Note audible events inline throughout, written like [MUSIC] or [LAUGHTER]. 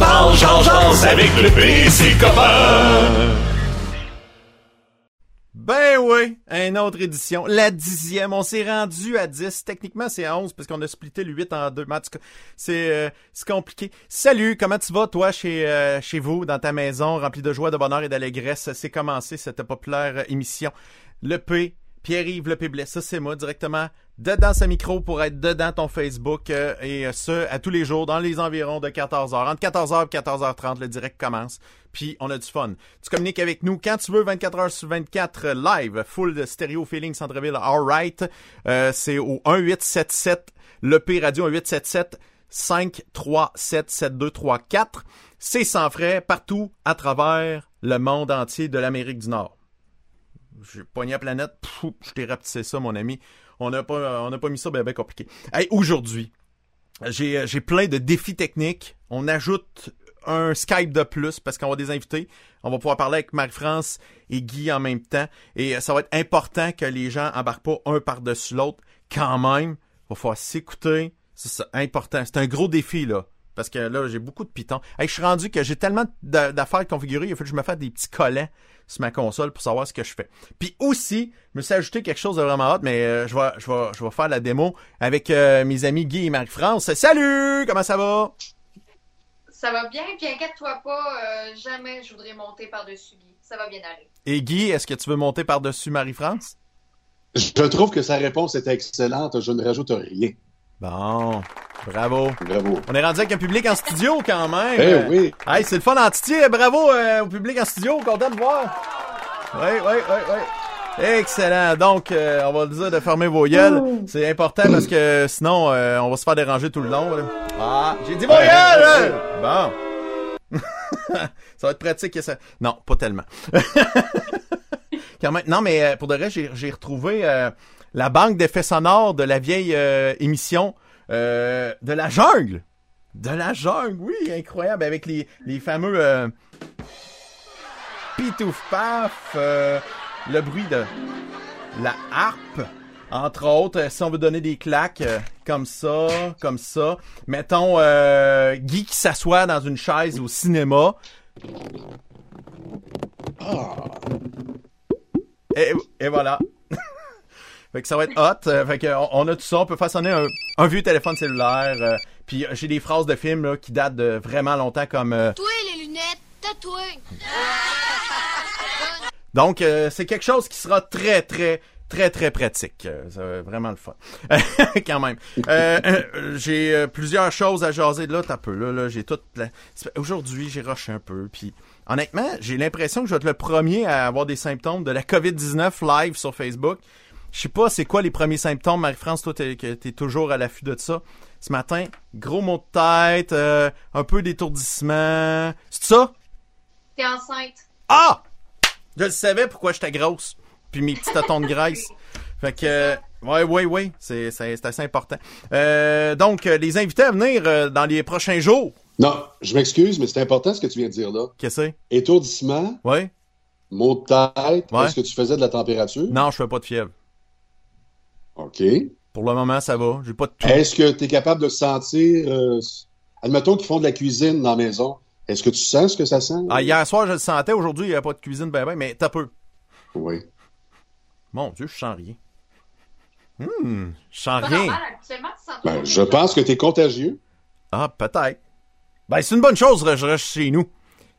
parle, avec le PC. Ben oui, une autre édition, la dixième. On s'est rendu à 10. Techniquement, c'est à 11 parce qu'on a splitté le 8 en deux. Cas, c'est euh, compliqué. Salut, comment tu vas, toi, chez, euh, chez vous, dans ta maison, remplie de joie, de bonheur et d'allégresse? C'est commencé cette populaire émission. Le P, Pierre-Yves Le Péblet, ça c'est moi, directement dedans ce micro pour être dedans ton Facebook euh, et ce, à tous les jours, dans les environs de 14h. Entre 14h et 14h30, le direct commence. Puis on a du fun. Tu communiques avec nous quand tu veux, 24h sur 24, live, full de stéréo feeling centre-ville, alright. Euh, c'est au 1877, le P Radio 1877 537 7234. C'est sans frais partout à travers le monde entier de l'Amérique du Nord. J'ai pogné la planète, je t'ai rapetissé ça, mon ami. On n'a pas, a pas mis ça bien, bien compliqué. Hey, aujourd'hui, j'ai, j'ai plein de défis techniques. On ajoute un Skype de plus parce qu'on va des invités. On va pouvoir parler avec Marie-France et Guy en même temps. Et ça va être important que les gens embarquent pas un par-dessus l'autre. Quand même, il va falloir s'écouter. C'est important. C'est un gros défi, là. Parce que là, j'ai beaucoup de pitons. Hey, je suis rendu que j'ai tellement d'affaires configurées, il faut que je me fasse des petits collants sur ma console pour savoir ce que je fais. Puis aussi, je me suis ajouté quelque chose de vraiment hot, mais euh, je, vais, je, vais, je vais faire la démo avec euh, mes amis Guy et Marie-France. Salut! Comment ça va? Ça va bien, puis inquiète-toi pas, euh, jamais je voudrais monter par-dessus Guy. Ça va bien aller. Et Guy, est-ce que tu veux monter par-dessus Marie-France? Je trouve que sa réponse est excellente. Je ne rajoute rien. Bon, bravo. Bravo. On est rendu avec un public en studio quand même. Eh oui. Hey, c'est le fun en Titi. Bravo euh, au public en studio. Content de voir. Oui, oui, oui, oui. Excellent. Donc, euh, on va le dire de fermer vos gueules. C'est important parce que sinon, euh, on va se faire déranger tout le long. là. Ah, j'ai dit vos gueules! Bon. [LAUGHS] ça va être pratique. Ça... Non, pas tellement. [LAUGHS] Quand même. Non, mais euh, pour de vrai, j'ai j'ai retrouvé euh, la banque d'effets sonores de la vieille euh, émission euh, de la jungle. De la jungle, oui, incroyable, avec les, les fameux euh, pitouf paf, le bruit de la harpe, entre autres, si on veut donner des claques comme ça, comme ça. Mettons euh, Guy qui s'assoit dans une chaise au cinéma. Et, et voilà. Fait que ça va être hot. Euh, fait que on, a tout ça. On peut façonner un, un vieux téléphone cellulaire. euh, puis euh, j'ai des phrases de films là, qui datent de vraiment longtemps comme... euh, Toi, les lunettes, tatoué. [LAUGHS] Donc, euh, c'est quelque chose qui sera très, très, très, très pratique. Euh, va être vraiment le fun. [LAUGHS] Quand même. Euh, euh, j'ai euh, plusieurs choses à jaser. Là, t'as peu. Là, là j'ai tout... c'est- Aujourd'hui, j'ai rushé un peu. Puis, honnêtement, j'ai l'impression que je vais être le premier à avoir des symptômes de la COVID-19 live sur Facebook. Je sais pas c'est quoi les premiers symptômes? Marie-France, toi, t'es, que t'es toujours à l'affût de ça. Ce matin, gros maux de tête, euh, un peu d'étourdissement. C'est ça? T'es enceinte. Ah! Je le savais pourquoi j'étais grosse. Puis mes petits tâtons de [LAUGHS] graisse. Fait que, euh, ouais, ouais, ouais, c'est, c'est, c'est assez important. Euh, donc, euh, les invités à venir euh, dans les prochains jours. Non, je m'excuse, mais c'est important ce que tu viens de dire là. Qu'est-ce que c'est? Étourdissement, Ouais? maux de tête, Ouais. est-ce que tu faisais de la température? Non, je fais pas de fièvre. OK. Pour le moment, ça va. J'ai pas de tout. Est-ce que tu es capable de sentir, euh, admettons qu'ils font de la cuisine dans la maison, est-ce que tu sens ce que ça sent? Ah, hier soir, je le sentais. Aujourd'hui, il n'y a pas de cuisine ben ben, mais t'as peu. Oui. Mon Dieu, je sens rien. Hum, je sens rien. normal, sens Ben, je pense que tu es contagieux. Ah, peut-être. Ben, c'est une bonne chose, je reste chez nous.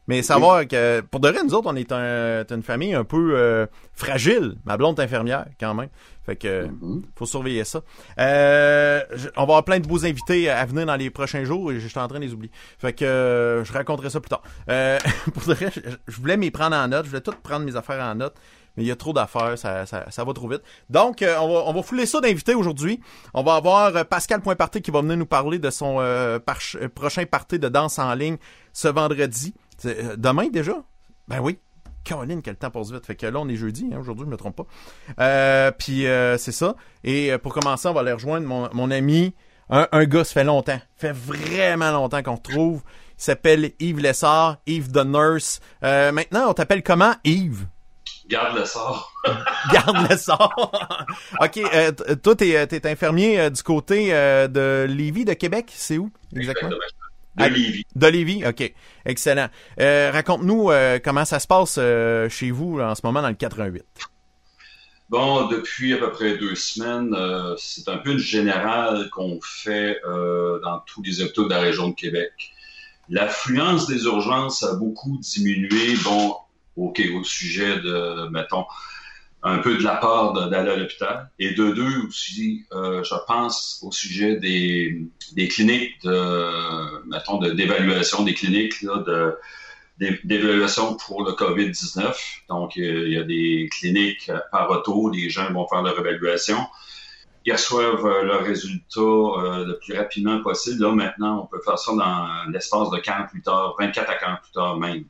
Mais savoir que, pour de vrai, nous autres, on est un- une famille un peu euh, fragile. Ma blonde est infirmière, quand même. Fait que, Mhm. faut surveiller ça. Euh, je- on va avoir plein de beaux invités à venir dans les prochains jours et je suis en train de les oublier. Fait que, euh, je raconterai ça plus tard. Euh, [LAUGHS] pour de vrai, je, je voulais m'y prendre en note. Je voulais tout prendre mes affaires en note. Mais il y a trop d'affaires, ça, ça, ça va trop vite. Donc, euh, on, va, on va fouler ça d'invités aujourd'hui. On va avoir Pascal Pointparté qui va venir nous parler de son euh, prochain party de danse en ligne ce vendredi. Euh, demain déjà? Ben oui. Caroline, quel temps passe vite. Fait que là, on est jeudi, hein, aujourd'hui, je me trompe pas. Euh, puis euh, c'est ça. Et pour commencer, on va aller rejoindre mon, mon ami, un, un gars, ça fait longtemps. fait vraiment longtemps qu'on retrouve. Il s'appelle Yves Lessard, Yves the Nurse. Euh, maintenant, on t'appelle comment, Yves? Garde le sort. [LAUGHS] Garde le sort. [LAUGHS] OK, toi, t'es, t'es infirmier du côté de Lévis, de Québec. C'est où, exactement? De Lévis. De Lévis, OK. Excellent. Euh, Raconte-nous euh, comment ça se passe euh, chez vous en ce moment dans le 88. Bon, depuis à peu près deux semaines, c'est un peu une générale qu'on fait dans tous les hôpitaux de la région de Québec. L'affluence des urgences a beaucoup diminué. Bon, OK, au sujet de, mettons, un peu de la de- d'aller à l'hôpital. Et de deux aussi, euh, je pense au sujet des, des cliniques de, mettons, d'évaluation des cliniques de, d'é- d'évaluation pour le COVID-19. Donc, euh, il y a des cliniques par auto, les gens vont faire leur évaluation. Ils reçoivent euh, leurs résultats euh, le plus rapidement possible. Là, maintenant, on peut faire ça dans l'espace de 48 heures, 24 à 48 heures même.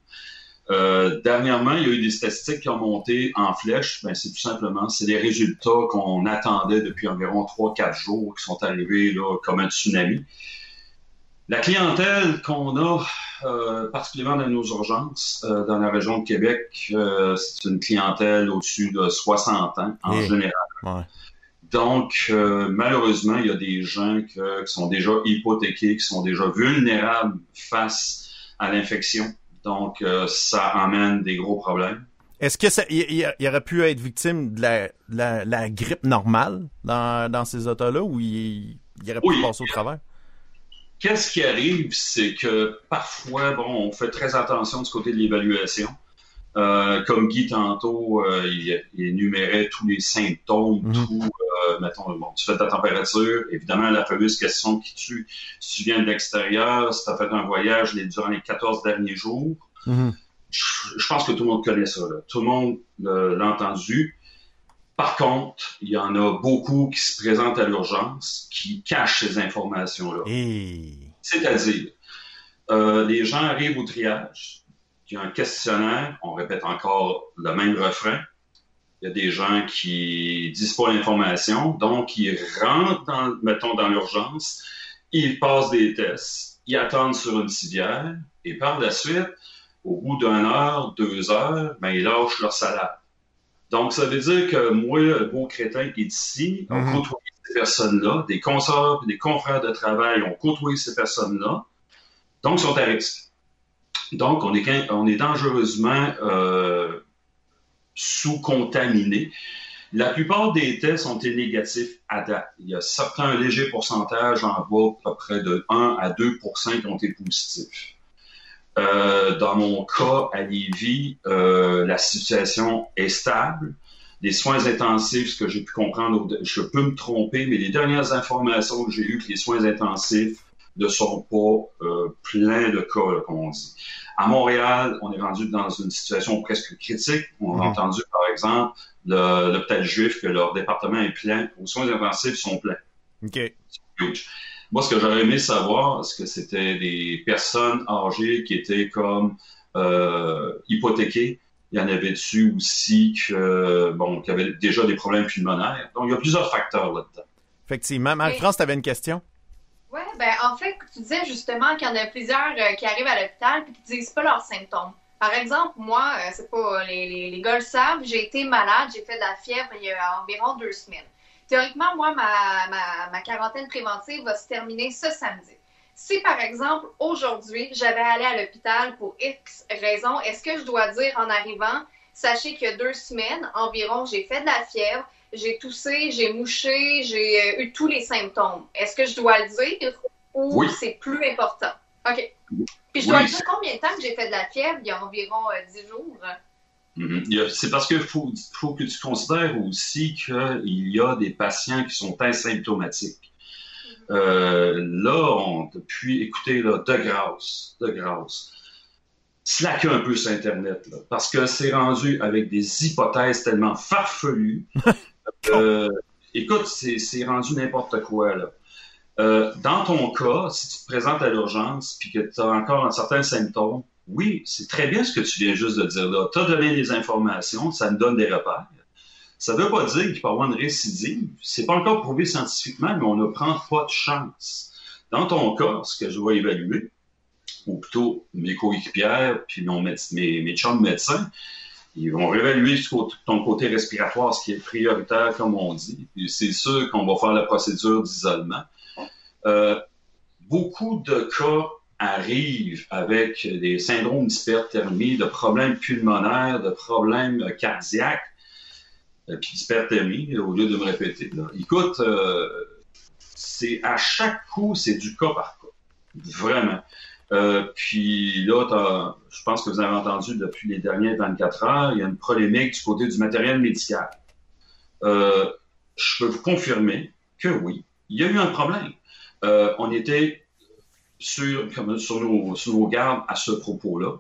Euh, dernièrement, il y a eu des statistiques qui ont monté en flèche. Ben, c'est tout simplement, c'est des résultats qu'on attendait depuis environ 3-4 jours qui sont arrivés là, comme un tsunami. La clientèle qu'on a, euh, particulièrement dans nos urgences, euh, dans la région de Québec, c'est une clientèle au-dessus de 60 ans en général. Ouais. Donc, euh, malheureusement, il y a des gens que- qui sont déjà hypothéqués, qui sont déjà vulnérables face à l'infection. Donc, euh, ça amène des gros problèmes. Est-ce que ça, il, il- aurait pu être victime de la, de la, la grippe normale dans, dans ces autos-là ou il, il aurait pu Oui. passer au travers? Qu'est-ce qui arrive, c'est que parfois, bon, on fait très attention du côté de l'évaluation. Euh, comme Guy tantôt, euh, il, il énumérait tous les symptômes, Mhm. tout, euh, mettons, bon, tu fais ta température, évidemment, la fameuse question qui tue, si tu viens de l'extérieur, si tu as fait un voyage les, durant les 14 derniers jours, Mhm. je, je pense que tout le monde connaît ça. là. Tout le monde euh, l'a entendu. Par contre, il y en a beaucoup qui se présentent à l'urgence, qui cachent ces informations-là. C'est-à-dire, euh, les gens arrivent au triage, il y a un questionnaire, on répète encore le même refrain. Il y a des gens qui disent pas l'information, donc ils rentrent, dans, mettons, dans l'urgence, ils passent des tests, ils attendent sur une civière, et par la suite, au bout d'une heure, deux heures, ben, ils lâchent leur salade. Donc, ça veut dire que moi, le beau crétin qui est ici, on Mhm. côtoie ces personnes-là, des consorts et des confrères de travail ont côtoyé ces personnes-là, donc ils sont à risque. Donc, on est, on est dangereusement euh, sous-contaminé. La plupart des tests ont été négatifs à date. Il y a certains légers pourcentages en bas, à peu près de 1 à 2% qui ont été positifs. Euh, dans mon cas, à Lévis, euh, la situation est stable. Les soins intensifs, ce que j'ai pu comprendre, je peux me tromper, mais les dernières informations que j'ai eues, que les soins intensifs ne sont pas euh, pleins de cas, là, comme on dit. À Montréal, on est rendu dans une situation presque critique. On a Mhm. entendu, par exemple, le- l'hôpital juif que leur département est plein. Aux soins intensifs sont pleins. OK. Huge. Moi, ce que j'aurais aimé savoir, est-ce que c'était des personnes âgées qui étaient comme euh, hypothéquées? Il y en avait dessus aussi que, bon, qui avaient déjà des problèmes pulmonaires? Donc, il y a plusieurs facteurs là-dedans. Effectivement. Marie-France, tu avais une question? Ouais, ben en fait, tu disais justement qu'il y en a plusieurs euh, qui arrivent à l'hôpital et qui disent pas leurs symptômes. Par exemple, moi, euh, c'est pas les, les, les gars le savent, j'ai été malade, j'ai fait de la fièvre il y a environ deux semaines. Théoriquement, moi, ma, ma, ma quarantaine préventive va se terminer ce samedi. Si, par exemple, aujourd'hui, j'avais allé à l'hôpital pour X raison, est-ce que je dois dire en arrivant, sachez qu'il y a deux semaines environ, j'ai fait de la fièvre, j'ai toussé, j'ai mouché, j'ai euh, eu tous les symptômes. Est-ce que je dois le dire ou Oui. c'est plus important? OK. Puis je Oui, dois dire c'est- combien de temps que j'ai fait de la fièvre? Il y a environ euh, 10 jours. Mhm. A- C'est parce qu'il faut, faut que tu considères aussi qu'il y a des patients qui sont asymptomatiques. Euh, là, on, depuis, écoutez, là, de grâce, de grâce, slacker un peu sur Internet, là, parce que c'est rendu avec des hypothèses tellement farfelues. [LAUGHS] Euh, écoute, c'est c'est rendu n'importe quoi, là. Euh, dans ton cas, si tu te présentes à l'urgence puis que tu as encore un certain symptôme, oui, c'est très bien ce que tu viens juste de dire là. Tu as donné des informations, ça me donne des repères. Ça ne veut pas dire qu'il peut y avoir une récidive. C'est pas encore prouvé scientifiquement, mais on ne prend pas de chance. Dans ton cas, ce que je vais évaluer, ou plutôt mes coéquipières puis mon mes, mes chums médecins, ils vont réévaluer ton côté respiratoire, ce qui est prioritaire, comme on dit. C'est sûr qu'on va faire la procédure d'isolement. Euh, beaucoup de cas arrivent avec des syndromes d'hyperthermie, de problèmes pulmonaires, de problèmes cardiaques, euh, puis d'hyperthermie, au lieu de me répéter. Écoute, euh, c'est à chaque coup, c'est du cas par cas. Vraiment. Euh, puis là, je pense que vous avez entendu depuis les dernières 24 heures, il y a une polémique du côté du matériel médical. Euh, je peux vous confirmer que oui, il y a eu un problème. Euh, on était sur, sur, nos, sur nos gardes à ce propos-là.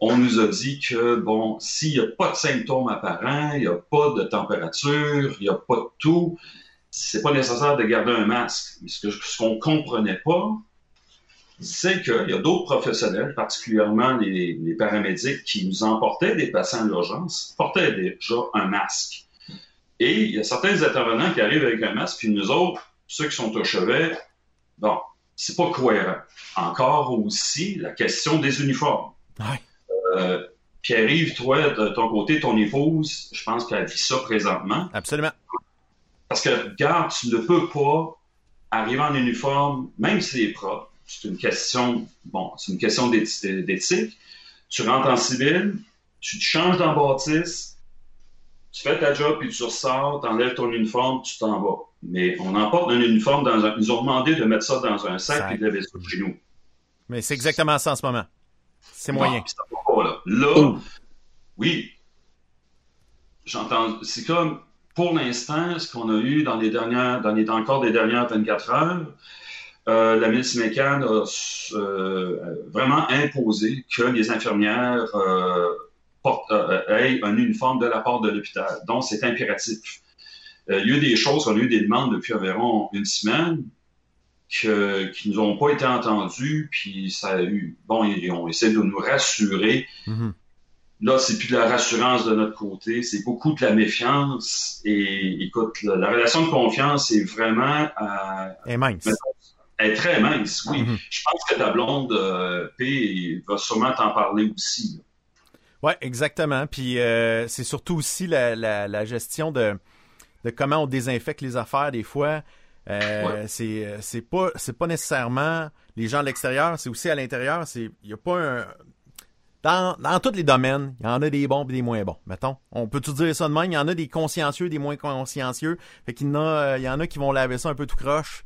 On nous a dit que, bon, s'il n'y a pas de symptômes apparents, il n'y a pas de température, il n'y a pas de tout, c'est pas nécessaire de garder un masque. Mais ce qu'on comprenait pas, c'est qu'il y a d'autres professionnels, particulièrement les, les paramédics, qui nous emportaient des patients à l'urgence, portaient déjà un masque. Et il y a certains intervenants qui arrivent avec un masque, puis nous autres, ceux qui sont au chevet, bon, c'est pas cohérent. Encore aussi, la question des uniformes. Ouais. Euh, Pierre-Yves, toi, de ton côté, ton épouse, je pense qu'elle vit ça présentement. Absolument. Parce que, regarde, tu ne peux pas arriver en uniforme, même si c'est propre. C'est une question, bon, c'est une question d'éthi- d'éthique. Tu rentres en civil, tu te changes dans la bâtisse, tu fais ta job, puis tu ressors, tu enlèves ton uniforme, tu t'en vas. Mais on emporte un uniforme dans un. Ils nous ont demandé de mettre ça dans un sac et de laisser ça chez nous. Mais c'est exactement ça en ce moment. C'est moyen. Non. Là, Oh. oui. J'entends. C'est comme, pour l'instant, ce qu'on a eu dans les dernières, dans les encore des dernières 24 heures, euh, la milice mécane a euh, vraiment imposé que les infirmières euh, portent, euh, aient un uniforme de la part de l'hôpital. Donc, c'est impératif. Il y a eu des choses, on a eu des demandes depuis environ une semaine que, qui nous ont pas été entendues, puis ça a eu, bon, ils ont essayé de nous rassurer. Mhm. Là, c'est plus de la rassurance de notre côté, c'est beaucoup de la méfiance. Et écoute, la, la relation de confiance est vraiment euh, Et mince. Elle est très mince, oui. Mhm. Je pense que ta blonde euh, P va sûrement t'en parler aussi. Ouais, exactement. Puis euh, c'est surtout aussi la, la, la gestion de, de comment on désinfecte les affaires des fois. Euh, Ouais. C'est euh, c'est pas c'est pas nécessairement les gens à l'extérieur, c'est aussi à l'intérieur. C'est il y a pas un dans, dans tous les domaines, il y en a des bons et des moins bons. Mettons, on peut tout dire ça de même? Il y en a des consciencieux, des moins consciencieux. Fait qu'il y en a, il y en a qui vont laver ça un peu tout croche.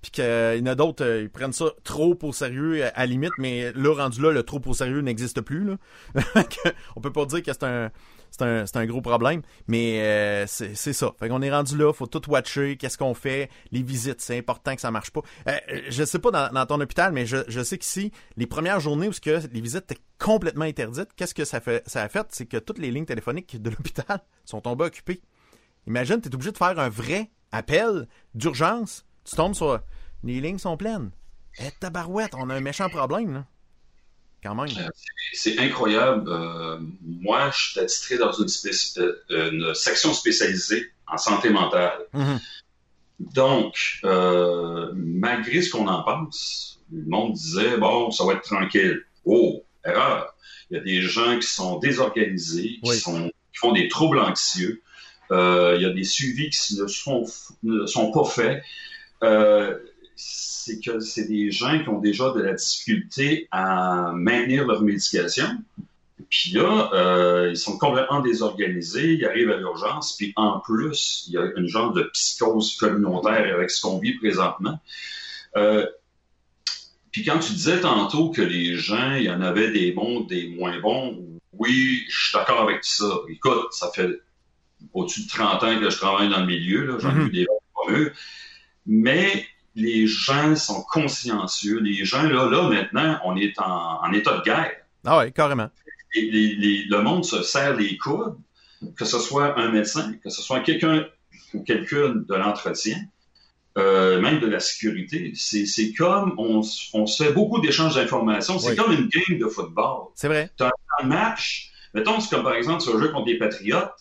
Puis qu'il y en a d'autres, euh, ils prennent ça trop au sérieux à, limite, mais là, rendu là, le trop au sérieux n'existe plus. Là. [LAUGHS] On peut pas dire que c'est un, gros problème, mais euh, c'est, ça. Fait qu'on est rendu là, faut tout watcher, qu'est-ce qu'on fait, les visites, c'est important que ça marche pas. Euh, je sais pas dans, ton hôpital, mais je, sais qu'ici, les premières journées où que les visites étaient complètement interdites, qu'est-ce que ça fait, ça a fait, c'est que toutes les lignes téléphoniques de l'hôpital sont tombées occupées. Imagine, t'es obligé de faire un vrai appel d'urgence, tu tombes sur, les lignes sont pleines. Eh, tabarouette, on a un méchant problème, là. Quand même. Euh, c'est- incroyable. Euh, moi, je suis attitré dans une, euh, une section spécialisée en santé mentale. Mhm. Donc, euh, malgré ce qu'on en pense, le monde disait, bon, ça va être tranquille. Oh, erreur. Il y a des gens qui sont désorganisés, qui, Oui. sont, qui font des troubles anxieux. Euh, il y a des suivis qui ne sont, ne sont pas faits. Euh, c'est que c'est des gens qui ont déjà de la difficulté à maintenir leur médication. Puis là, euh, ils sont complètement désorganisés, ils arrivent à l'urgence, puis en plus, il y a une genre de psychose communautaire avec ce qu'on vit présentement. Euh, puis quand tu disais tantôt que les gens, il y en avait des bons, des moins bons, oui, je suis d'accord avec ça. Écoute, ça fait au-dessus de 30 ans que je travaille dans le milieu, j'en ai Mhm. vu des bons. Mais les gens sont consciencieux. Les gens, là, là, maintenant, on est en, en état de guerre. Ah ouais, carrément. Et les- les- le monde se serre les coudes, que ce soit un médecin, que ce soit quelqu'un ou quelqu'un de l'entretien, euh, même de la sécurité. C'est comme, on, on se fait beaucoup d'échanges d'informations. C'est Oui. comme une game de football. C'est vrai. Un match, mettons, c'est comme par exemple, tu vas jouer contre des Patriotes,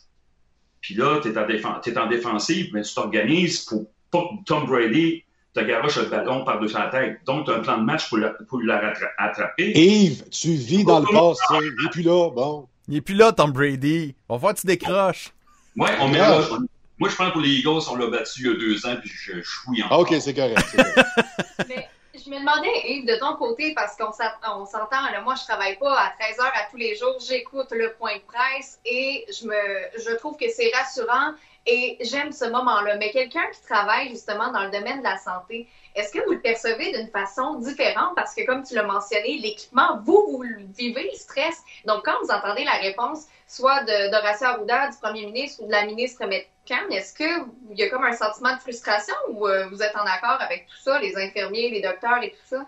puis là, tu es, en défensive, mais tu t'organises pour pas que Tom Brady te garoche le ballon par-dessus la tête. Donc, tu as un plan de match pour, la- pour la rattra- attraper. Yves, tu vis dans le passé. Et puis là, bon. Il est plus là, Tom Brady. On va voir que tu décroches. Ouais, on met Ah. là- Moi, je pense que les Eagles, on l'a battu il y a deux ans, puis je chouille Ah, encore. OK, c'est correct. c'est correct. [LAUGHS] Mais Je me demandais, Yves, de ton côté, parce qu'on s'entend, moi, je travaille pas à 13 heures à tous les jours, j'écoute le point de presse et je trouve que c'est rassurant et j'aime ce moment-là. Mais quelqu'un qui travaille justement dans le domaine de la santé, est-ce que vous le percevez d'une façon différente? Parce que comme tu l'as mentionné, l'équipement, vous, vous vivez le stress. Donc, quand vous entendez la réponse, soit d'Horacio Arruda, du premier ministre ou de la ministre Metcalfe, est-ce qu'il y a comme un sentiment de frustration ou euh, vous êtes en accord avec tout ça, les infirmiers, les docteurs et tout ça?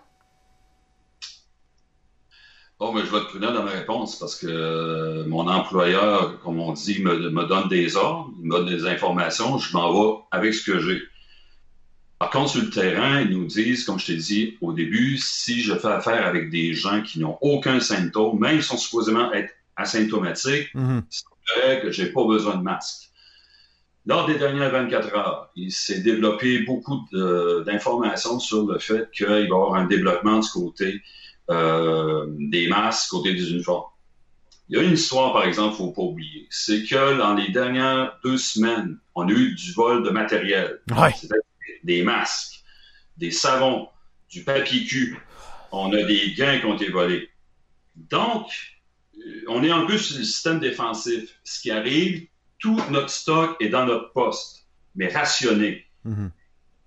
Bon, mais je vais être prudent dans ma réponse parce que euh, mon employeur, comme on dit, me, me, donne des ordres, il me donne des informations, je m'en vais avec ce que j'ai. Par contre, sur le terrain, ils nous disent, comme je t'ai dit au début, si je fais affaire avec des gens qui n'ont aucun symptôme, même s'ils sont supposément être asymptomatiques, mm-hmm. c'est vrai que j'ai pas besoin de masque. Lors des dernières 24 heures, il s'est développé beaucoup d'informations sur le fait qu'il va y avoir un développement du côté euh, des masques, côté des uniformes. Il y a une histoire, par exemple, qu'il ne faut pas oublier. C'est que dans les dernières deux semaines, on a eu du vol de matériel. Ouais. Des masques, des savons, du papier cul. On a des gains qui ont été volés. Donc, euh, on est un peu sur le système défensif. Ce qui arrive, tout notre stock est dans notre poste, mais rationné. Mm-hmm.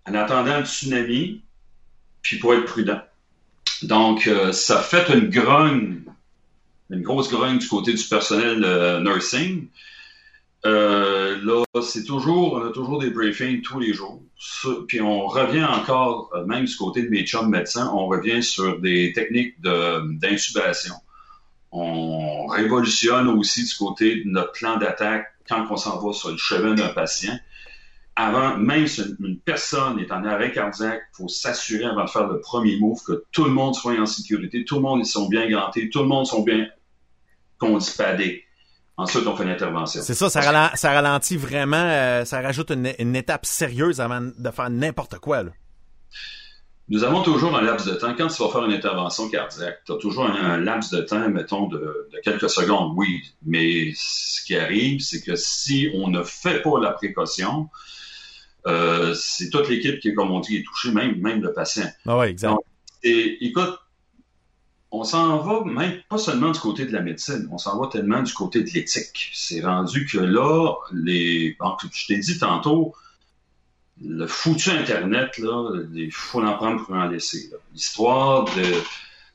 En attendant le tsunami, puis pour être prudent. Donc, euh, ça fait une grogne, une grosse grogne du côté du personnel euh, nursing. Euh, là, c'est toujours, on a toujours des briefings tous les jours. Puis on revient encore, même du côté de mes chums médecins, on revient sur des techniques d'intubation. On révolutionne aussi du côté de notre plan d'attaque quand on s'en va sur le chemin d'un patient avant, même si une personne est en arrêt cardiaque, il faut s'assurer avant de faire le premier move que tout le monde soit en sécurité, tout le monde ils sont bien gantés, tout le monde sont bien condispadés. Ensuite, on fait l'intervention. C'est ça, ça, ralentit vraiment, euh, ça rajoute une, étape sérieuse avant de faire n'importe quoi. Nous avons toujours un laps de temps. Quand tu vas faire une intervention cardiaque, tu as toujours un, laps de temps, mettons, de, de, quelques secondes, oui. Mais ce qui arrive, c'est que si on ne fait pas la précaution, euh, c'est toute l'équipe qui, comme on dit, est touchée, même, même le patient. Ah oui, exact. et, écoute, on s'en va même pas seulement du côté de la médecine, on s'en va tellement du côté de l'éthique. C'est rendu que là, les. je t'ai dit tantôt, le foutu Internet, là, il faut en prendre pour en laisser. L'histoire de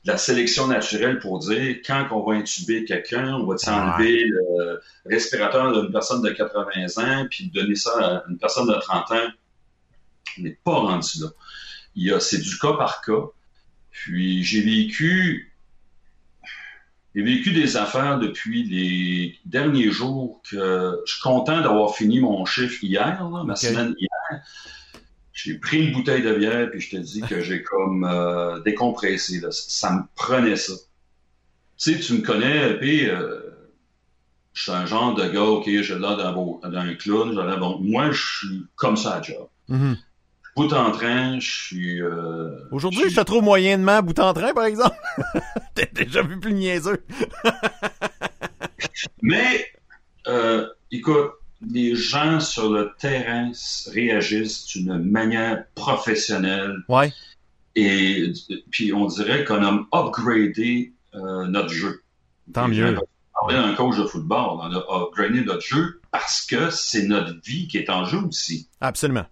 la sélection naturelle pour dire quand on va intuber quelqu'un, on va enlever le respirateur d'une personne de 80 ans puis donner ça à une personne de 30 ans. On n'est pas rendu là. Il y a, c'est du cas par cas. Puis j'ai vécu, j'ai vécu des affaires depuis les derniers jours que je suis content d'avoir fini mon chiffre hier, ma semaine hier. J'ai pris une bouteille de bière, puis je te dis que j'ai comme euh, décompressé. Là. Ça me prenait ça. Tu sais, tu me connais, puis euh, je suis un genre de gars, OK, j'ai l'air d'un clown, bon, moi, je suis comme ça à job. Mm Bout en train, je suis... Euh, Aujourd'hui, je te trouve moyennement bout en train, par exemple. [LAUGHS] T'as déjà vu plus niaiseux. [LAUGHS] Mais, écoute, les gens sur le terrain réagissent d'une manière professionnelle. Ouais. Et puis on dirait qu'on a upgradé euh, notre jeu. Tant mieux. On un coach de football, on a upgradé notre jeu parce que c'est notre vie qui est en jeu aussi. Absolument.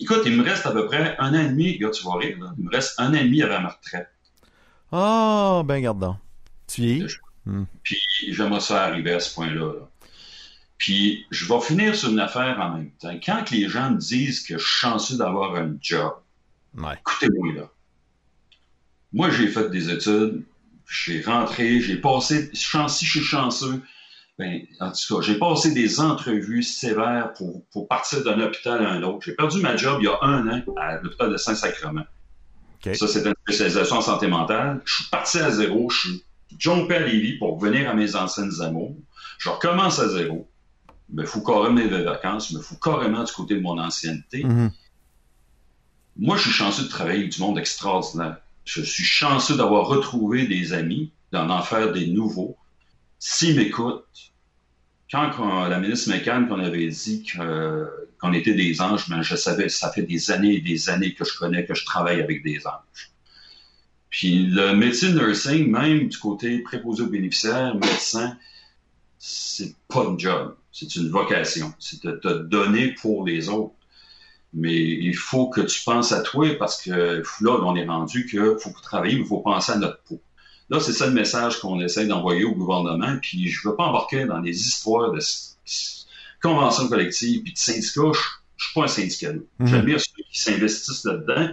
Écoute, il me reste à peu près un an et demi, gars, tu vas rire, il me reste un an et demi avant ma retraite. Oh, ben garde Tu y es? Hmm. Puis j'aimerais ça arriver à ce point-là. là puis, je vais finir sur une affaire en même temps. Quand les gens me disent que je suis chanceux d'avoir un job, écoutez-moi là. Moi, j'ai fait des études, j'ai rentré, j'ai passé, si je suis chanceux, ben, en tout cas, j'ai passé des entrevues sévères pour, pour partir d'un hôpital à un autre. J'ai perdu ma job il y a un an à l'hôpital de Saint-Sacrement. Ça, c'était une spécialisation en santé mentale. Je suis parti à zéro. Je suis jumpé à Lévis pour revenir à mes anciennes amours. Je recommence à zéro me fous carrément mes vacances, me fous carrément du côté de mon ancienneté. Mhm. Moi, je suis chanceux de travailler avec du monde extraordinaire. Je suis chanceux d'avoir retrouvé des amis, d'en en faire des nouveaux. S'ils m'écoutent, quand, la ministre McCann qu'on avait dit qu'on était des anges, ben, je savais, ça fait des années et des années que je connais que je travaille avec des anges. Puis le métier de nursing, même du côté préposé aux bénéficiaires, médecin, c'est pas une job, c'est une vocation. C'est de te donner pour les autres. Mais il faut que tu penses à toi parce que là, on est rendu qu'il faut travailler, mais il faut penser à notre peau. Là, c'est ça le message qu'on essaie d'envoyer au gouvernement. Puis je veux pas embarquer dans des histoires de conventions collectives puis de syndicats. Je, suis pas un syndicat. Mhm. J'admire ceux qui s'investissent là-dedans.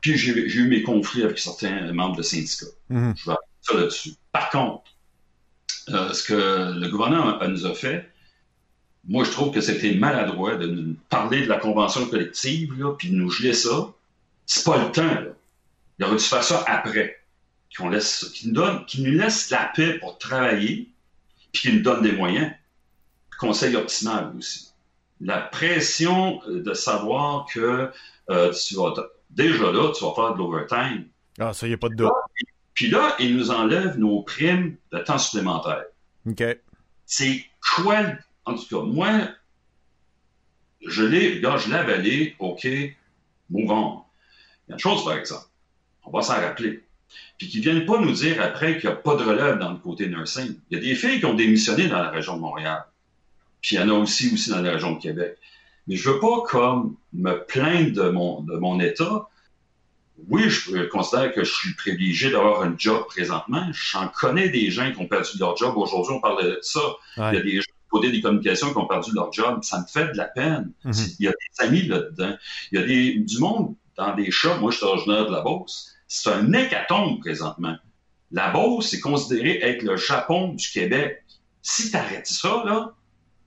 Puis j'ai eu mes conflits avec certains membres de syndicats. Mhm. Je vais ça là-dessus. Par contre, euh, ce que le gouvernement nous a fait, moi, je trouve que c'était maladroit de nous parler de la convention collective, là, puis de nous geler ça. C'est pas le temps, là. Il aurait dû faire ça après. Qu'on laisse, qu'il nous donne, qu'il nous laisse la paix pour travailler, puis qu'il nous donne des moyens. Conseil optimal aussi. La pression euh, de savoir que euh, tu vas, déjà là, tu vas faire de l'overtime. Ah, ça, y a pas de doute. Puis là, il nous enlève nos primes de temps supplémentaire. OK. C'est quoi, en tout cas, moi, je l'ai, regarde, je l'ai avalé, OK, move on. Il y a une chose, par exemple, on va s'en rappeler. Puis qu'ils viennent pas nous dire après qu'il n'y a pas de relève dans le côté nursing. Il y a des filles qui ont démissionné dans la région de Montréal. Puis il y en a aussi, aussi dans la région de Québec. Mais je veux pas comme me plaindre de mon, de mon état. Oui, je considère que je suis privilégié d'avoir un job présentement. J'en connais des gens qui ont perdu leur job. Aujourd'hui, on parle de ça. Il y a des gens côté des communications qui ont perdu leur job. Ça me fait de la peine. Mhm. Il y a des amis là-dedans. Il y a des, du monde dans des shops. Moi, je suis originaire de la Beauce. C'est un hécatombe présentement. La Beauce est considérée être le Japon du Québec. Si tu arrêtes ça, là,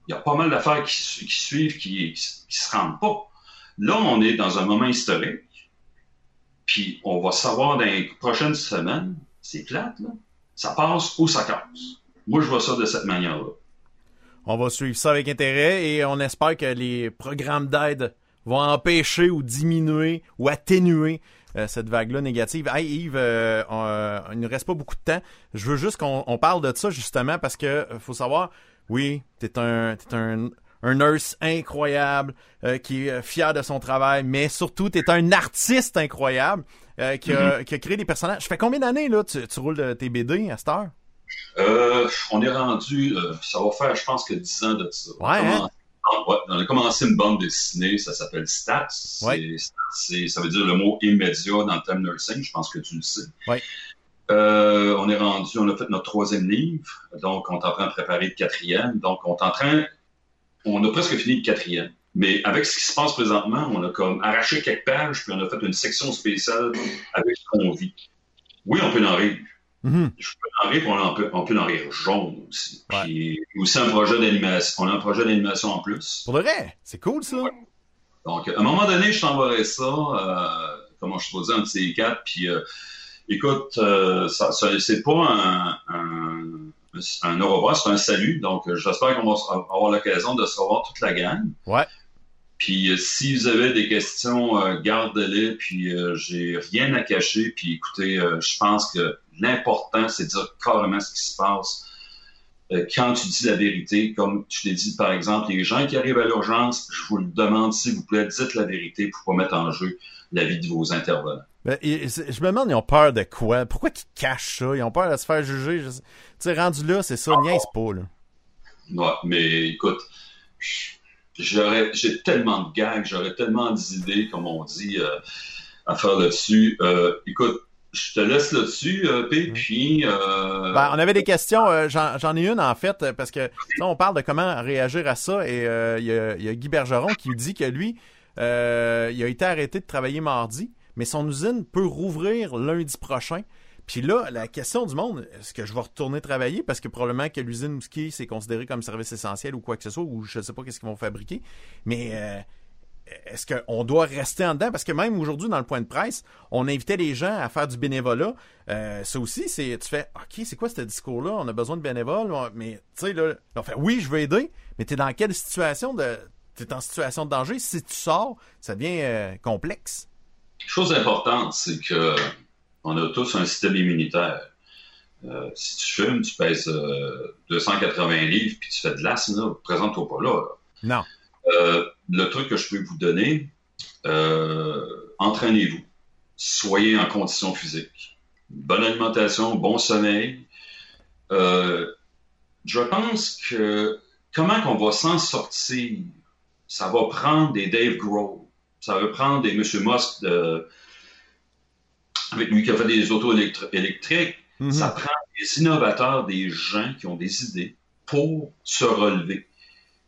il y a pas mal d'affaires qui, su- qui suivent qui, qui se rendent pas. Là, on est dans un moment historique. Puis on va savoir dans les prochaines semaines, c'est plate, là. Ça passe ou ça casse. Moi, je vois ça de cette manière-là. On va suivre ça avec intérêt et on espère que les programmes d'aide vont empêcher ou diminuer ou atténuer cette vague-là négative. Hey Yves, euh, on- euh, il ne reste pas beaucoup de temps. Je veux juste qu'on on parle de ça justement parce que euh, faut savoir, oui, t'es un, t'es un, un nurse incroyable euh, qui est euh, fier de son travail, mais surtout t'es un artiste incroyable euh, qui, a, qui a créé des personnages. Ça fait combien d'années là tu, tu roules de tes BD à cette heure? Euh, on est rendu, euh, ça va faire, je pense que 10 ans de ça. On a Ouais, hein? Ouais, on a commencé une bande dessinée, ça s'appelle Stats. C'est- Ouais. c'est- ça veut dire le mot immédiat dans le thème nursing, je pense que tu le sais. Ouais. Euh, on est rendu, on a fait notre troisième livre, donc on est en train de préparer le quatrième, donc on est en train, on a presque fini le quatrième. Mais avec ce qui se passe présentement, on a comme arraché quelques pages, puis on a fait une section spéciale avec ce qu'on vit. Oui, on peut en rire. Mhm. Je peux en rire, on, en peut, on peut en rire jaune aussi. Ouais. Puis aussi un projet d'animation. On a un projet d'animation en plus. Pour vrai, c'est cool ça. Donc, à un moment donné, je t'enverrai ça, euh, comment je dire, un de ces quatre. Puis, euh, écoute, euh, ça, ça- c'est pas un, un, un au revoir, c'est un salut. Donc, j'espère qu'on va avoir l'occasion de se revoir toute la gang. Ouais. Puis, euh, si vous avez des questions, euh, gardez-les. Puis, euh, j'ai rien à cacher. Puis, écoutez, je pense que l'important, c'est de dire carrément ce qui se passe. Euh, quand tu dis la vérité, comme tu l'as dit par exemple, les gens qui arrivent à l'urgence, je vous le demande s'il vous plaît, dites la vérité pour pas mettre en jeu la vie de vos intervenants. Ben, je me demande, ils ont peur de quoi? Pourquoi ils cachent ça? Ils ont peur de se faire juger? Tu sais, rendu là, c'est ça, niaise pas, là. Ouais, mais écoute, j'aurais, j'ai tellement de gags, j'aurais tellement d'idées, comme on dit, euh, à faire là-dessus. Euh, écoute, je te laisse là-dessus, euh, P, puis... Euh, Ben, on avait des questions, euh, j'en ai une en fait, parce que sais, on parle de comment réagir à ça, et euh, il y, a, il y a Guy Bergeron qui dit que lui, euh, il a été arrêté de travailler mardi, mais son usine peut rouvrir lundi prochain. Puis là, la question du monde, est-ce que je vais retourner travailler parce que probablement que l'usine Mouski c'est considéré comme service essentiel ou quoi que ce soit, ou je sais pas qu'est-ce qu'ils vont fabriquer, mais euh, est-ce qu'on doit rester en dedans? Parce que même aujourd'hui, dans le point de presse, on invitait les gens à faire du bénévolat. Euh, ça aussi, c'est tu fais OK, c'est quoi ce discours-là? On a besoin de bénévoles, mais tu sais, là, on fait oui, je veux aider, mais t'es dans quelle situation de. T'es en situation de danger? Si tu sors, ça devient euh, complexe. Chose importante, c'est que on a tous un système immunitaire. Euh, si tu fumes, tu pèses euh, 280 livres, puis tu fais de l'asthme, présente-toi pas là. là. Non. Euh, le truc que je peux vous donner, euh, entraînez-vous. soyez en condition physique. Bonne alimentation, bon sommeil. Euh, je pense que comment qu'on va s'en sortir, ça va prendre des Dave Grohl, ça va prendre des M. Musk de, avec lui qui a fait des autos électriques. Mhm. Ça prend des innovateurs, des gens qui ont des idées pour se relever.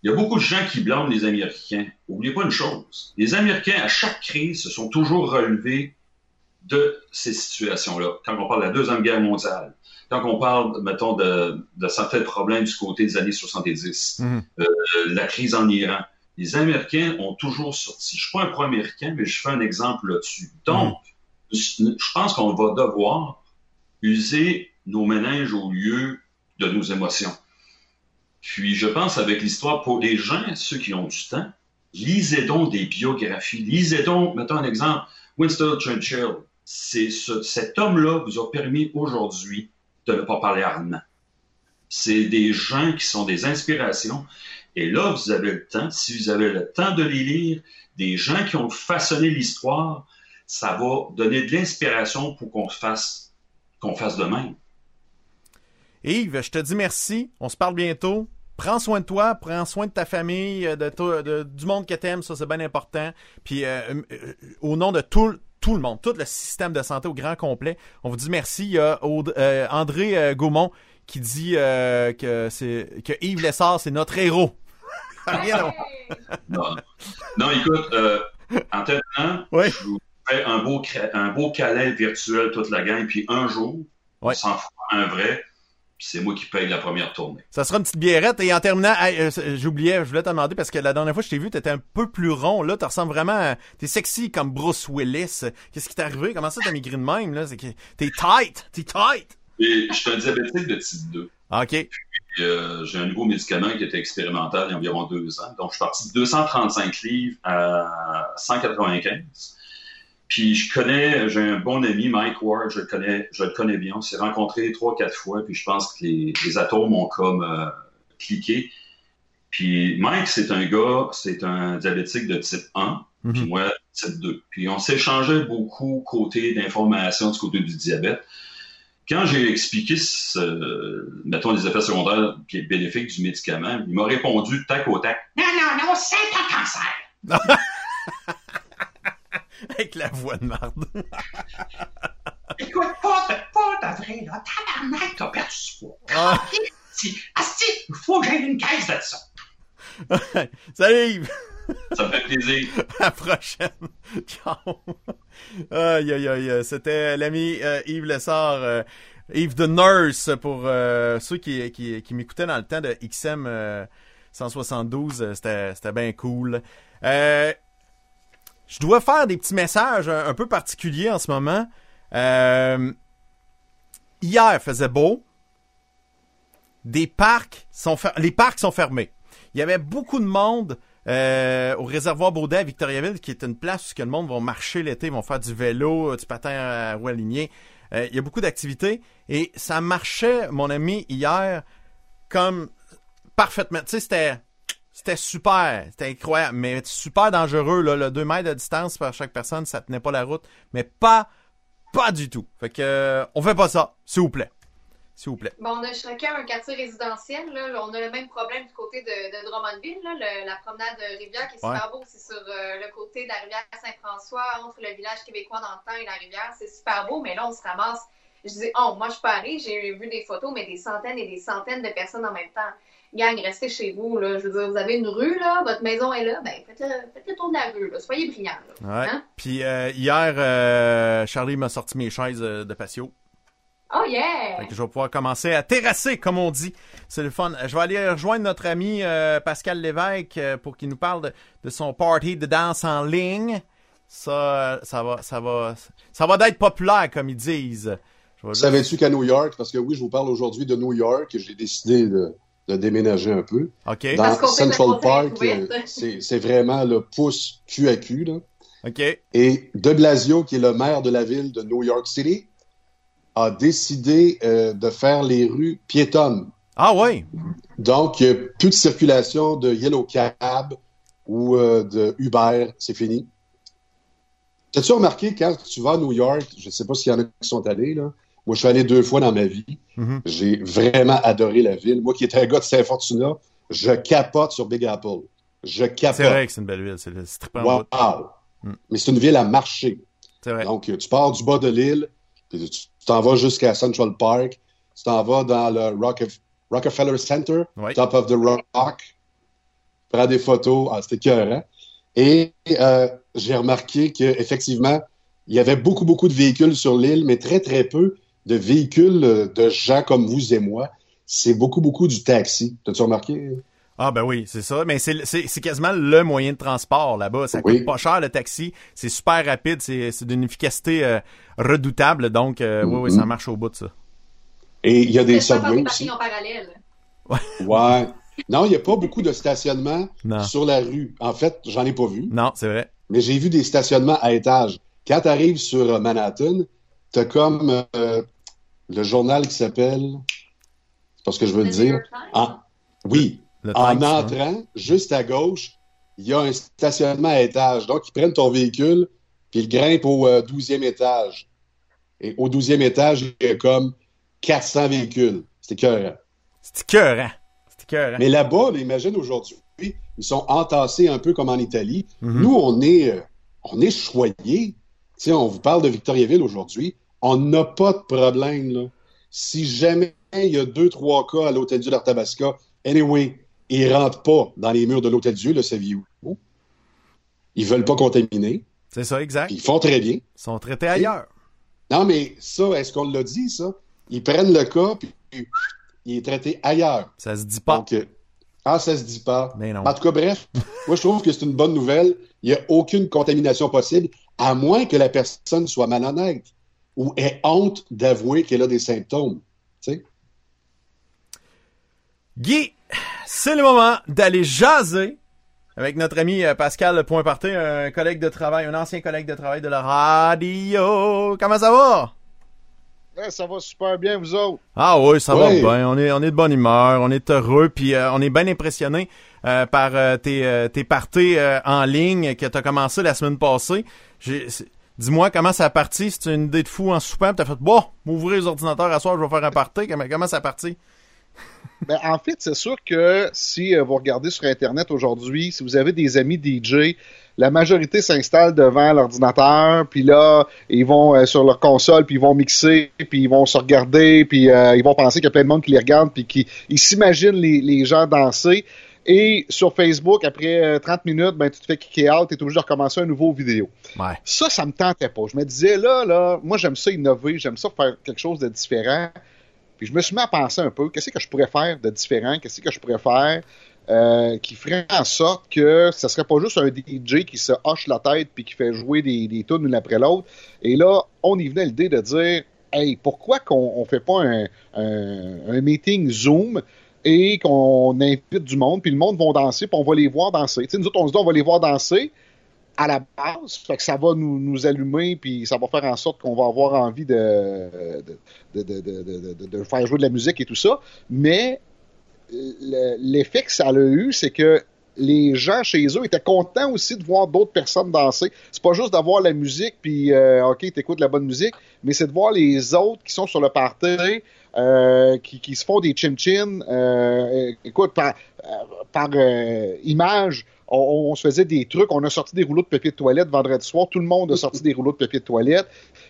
Il y a beaucoup de gens qui blâment les Américains. N'oubliez pas une chose. Les Américains, à chaque crise, se sont toujours relevés de ces situations-là. Quand on parle de la Deuxième Guerre mondiale, quand on parle, mettons, de, de certains problèmes du côté des années 70, Mhm. euh, la crise en Iran, les Américains ont toujours sorti. Je suis pas un pro-américain, mais je fais un exemple là-dessus. Donc, je je pense qu'on va devoir user nos méninges au lieu de nos émotions. Puis, je pense avec l'histoire, pour les gens, ceux qui ont du temps, lisez donc des biographies. Lisez donc, mettons un exemple, Winston Churchill. Cet homme-là vous a permis aujourd'hui de ne pas parler allemand. C'est des gens qui sont des inspirations. Et là, vous avez le temps, si vous avez le temps de les lire, des gens qui ont façonné l'histoire, ça va donner de l'inspiration pour qu'on fasse, qu'on fasse de même. Yves, je te dis merci. On se parle bientôt. Prends soin de toi, prends soin de ta famille, euh, de, toi- de- du monde que t'aimes, ça c'est bien important. Puis euh, euh, au nom de tout, le- tout le monde, tout le système de santé au grand complet, on vous dit merci. Il y a euh, André Gaumont qui dit que c'est que Yves Lessard c'est notre héros. [LAUGHS] Rien. Non, non écoute, en terminant, Ouais. je vous fais un beau, un beau câlin virtuel toute la gang, puis un jour, on Ouais. s'en fout un vrai, puis c'est moi qui paye la première tournée. Ça sera une petite biérette. Et en terminant, hey, euh, j'oubliais, je voulais te demander parce que la dernière fois que je t'ai vu, t'étais un peu plus rond. Là, tu ressembles vraiment, à- t'es sexy comme Bruce Willis. Qu'est-ce qui t'est arrivé? Comment ça t'as maigri de même là? C'est que t'es tight, t'es tight. Et je suis un diabétique de type 2. Ok. Puis, euh, j'ai un nouveau médicament qui était expérimental il y a environ deux ans. Donc, je suis parti de 235 livres à 195. Puis, je connais, j'ai un bon ami, Mike Ward, je le connais, je le connais bien. On s'est rencontrés trois, quatre fois, puis je pense que les, les atomes ont comme euh, cliqué. Puis, Mike, c'est un gars, c'est un diabétique de type 1, puis Mhm. moi, type 2. Puis, on s'échangeait beaucoup côté d'informations du côté du diabète quand j'ai expliqué, ce, mettons, les effets secondaires qui est bénéfique du médicament, il m'a répondu tac au tac. Non, non, non, c'est un cancer. [LAUGHS] Avec la voix de marde. Écoute, pas de, pas de vrai, là. Tabarnak, t'as perdu du poids. Ah. Asti, asti, il faut que j'aille une caisse de ça. [LAUGHS] Salut Yves. Ça me fait plaisir. [LAUGHS] À la prochaine. [LAUGHS] Ciao. Aïe, aïe, aïe. C'était l'ami euh, Yves Lessard, euh, Yves the Nurse, pour euh, ceux qui, qui, qui m'écoutaient dans le temps de XM euh, 172. euh, C'était c'était bien cool. Euh, je dois faire des petits messages un, peu particuliers en ce moment. Euh, hier faisait beau. Des parcs sont les parcs sont fermés. Il y avait beaucoup de monde euh, au réservoir Baudet à Victoriaville, qui est une place où le monde va marcher l'été, vont faire du vélo, du patin à roue. Euh, il y a beaucoup d'activités et ça marchait, mon ami, hier, comme parfaitement. Tu sais, c'était c'était super, c'était incroyable, mais super dangereux. Là, le 2 mètres de distance par chaque personne, ça tenait pas la route, mais pas, pas du tout. Fait que euh, on fait pas ça, s'il vous plaît. S'il vous plaît. Bon, on a chacun un quartier résidentiel. Là. On a le même problème du côté de, de Drummondville. Là. Le- la promenade de Rivière qui est super beau, c'est sur euh, le côté de la rivière Saint-François, entre le village québécois dans le temps et la rivière. C'est super beau, mais là, on se ramasse. Je dis, oh, moi, je suis pas. J'ai vu des photos, mais des centaines et des centaines de personnes en même temps. Gang, restez chez vous. Là. Je veux dire, vous avez une rue, là, votre maison est là. Ben, faites le, faites le tour de la rue. Là. Soyez brillants. Là. Ouais. Hein? Puis euh, hier, euh, Charlie m'a sorti mes chaises euh, de patio. Oh, yeah! Fait que je vais pouvoir commencer à terrasser, comme on dit. C'est le fun. Je vais aller rejoindre notre ami euh, Pascal Lévesque pour qu'il nous parle de, de son party de danse en ligne. Ça, ça va, ça va, ça va d'être populaire, comme ils disent. Savais-tu qu'à New York, parce que oui, je vous parle aujourd'hui de New York, et j'ai décidé de, de déménager un peu. OK. Parce Dans Central Park, euh, c'est c'est vraiment le pouce cul à cul. Là. OK. Et De Blasio, qui est le maire de la ville de New York City, a décidé euh, de faire les rues piétonnes. Ah oui. Donc, il n'y a plus de circulation de Yellow Cab ou euh, de Uber, c'est fini. T'as-tu remarqué quand tu vas à New York, je sais pas s'il y en a qui sont allés, là. Moi, je suis allé deux fois dans ma vie. Mhm. J'ai vraiment adoré la ville. Moi qui étais un gars de Saint-Fortuna, je capote sur Big Apple. Je capote. C'est vrai que c'est une belle ville. C'est le. Wow! Mm. Mais c'est une ville à marcher. C'est vrai. Donc, tu pars du bas de l'île, puis tu t'en vas jusqu'à Central Park, tu t'en vas dans le Rocke- Rockefeller Center, Ouais. top of the rock, prends des photos, ah, c'était écœurant. Et euh, j'ai remarqué qu'effectivement, il y avait beaucoup, beaucoup de véhicules sur l'île, mais très, très peu de véhicules euh, de gens comme vous et moi. C'est beaucoup, beaucoup du taxi. T'as-tu remarqué? Ah ben oui, c'est ça. Mais c'est c'est- c'est quasiment le moyen de transport là-bas. Ça Oui. coûte pas cher le taxi. C'est super rapide. C'est c'est d'une efficacité euh, redoutable. Donc euh, oui, oui, ça Mhm. marche au bout de ça. Et il y a des C'est pas faire subways des aussi. en parallèle. Ouais. Non, il n'y a pas beaucoup de stationnement Non. sur la rue. En fait, j'en ai pas vu. Non, c'est vrai. mais j'ai vu des stationnements à étage. Quand tu arrives sur Manhattan, tu as comme euh, le journal qui s'appelle, c'est pas ce que je veux Le dire. En- oui, Le en Times, hein? entrant, juste à gauche, il y a un stationnement à étage. Donc, ils prennent ton véhicule, puis ils grimpent au euh, 12e étage. Et au 12e étage, il y a comme 400 véhicules. C'est écœurant. C'est écœurant. C'est écœurant. Mais là-bas, là, imagine aujourd'hui, ils sont entassés un peu comme en Italie. Mhm. Nous, on est, euh, on est choyés. Tu sais, on vous parle de Victoriaville aujourd'hui. On n'a pas de problème, là. Si jamais il y a deux, trois cas à l'Hôtel Dieu d'Arthabasca, anyway, ils rentrent pas dans les murs de l'Hôtel Dieu, le saviez-vous? Ils veulent pas contaminer. C'est ça, exact. Ils font très bien. Ils sont traités ailleurs. Non, mais ça, est-ce qu'on l'a dit, ça? Ils prennent le cas, puis puis, il est traité ailleurs. Ça se dit pas. Donc, euh, ah, ça se dit pas. Mais non. En tout cas, bref, moi, je trouve que c'est une bonne nouvelle. Il n'y a aucune contamination possible, à moins que la personne soit malhonnête ou ait honte d'avouer qu'elle a des symptômes. Tu sais? Guy, c'est le moment d'aller jaser avec notre ami euh, Pascal Pointparté, un collègue de travail, un ancien collègue de travail de la radio. Comment ça va? Ouais, ça va super bien, vous autres. Ah oui, ça va bien. On est, on est de bonne humeur, on est heureux, puis euh, on est bien impressionné euh, par euh, tes, euh, tes parties euh, en ligne que tu as commencé la semaine passée. J'ai- c'est- Dis-moi comment ça a parti. C'est une idée de fou en soupant, t'as fait bon, m'ouvrir les ordinateurs à soir, je vais faire un party. Comment, comment ça a parti? [LAUGHS] Ben, en fait, c'est sûr que si euh, vous regardez sur Internet aujourd'hui, si vous avez des amis DJ, la majorité s'installe devant l'ordinateur, puis là, ils vont euh, sur leur console, puis ils vont mixer, puis ils vont se regarder, puis euh, ils vont penser qu'il y a plein de monde qui les regarde, puis qui ils s'imaginent les gens danser. Et sur Facebook, après euh, 30 minutes, ben, tu te fais kicker out, tu es obligé de recommencer un nouveau vidéo. Ouais. Ça, ça me tentait pas. Je me disais, là, là, moi, j'aime ça innover, j'aime ça faire quelque chose de différent. Puis je me suis mis à penser un peu, qu'est-ce que je pourrais faire de différent, qu'est-ce que je pourrais faire euh, qui ferait en sorte que ce serait pas juste un DJ qui se hoche la tête puis qui fait jouer des, des tunes l'une après l'autre. Et là, on y venait l'idée de dire, hey, pourquoi qu'on on fait pas un, un, un meeting Zoom et qu'on invite du monde, puis le monde va danser, puis on va les voir danser. Nous autres, on se dit, on va les voir danser à la base, fait que ça va nous, nous allumer, puis ça va faire en sorte qu'on va avoir envie de, de, de, de, de, faire jouer de la musique et tout ça. Mais le- l'effet que ça a eu, c'est que les gens chez eux étaient contents aussi de voir d'autres personnes danser. C'est pas juste d'avoir la musique, puis euh, OK, t'écoutes la bonne musique, mais c'est de voir les autres qui sont sur le party, euh, qui, se font des chin-chin. Euh, écoute, par, euh, euh, image, on, on se faisait des trucs. On a sorti des rouleaux de papier de toilette vendredi soir. Tout le monde a sorti des rouleaux de papier de toilette.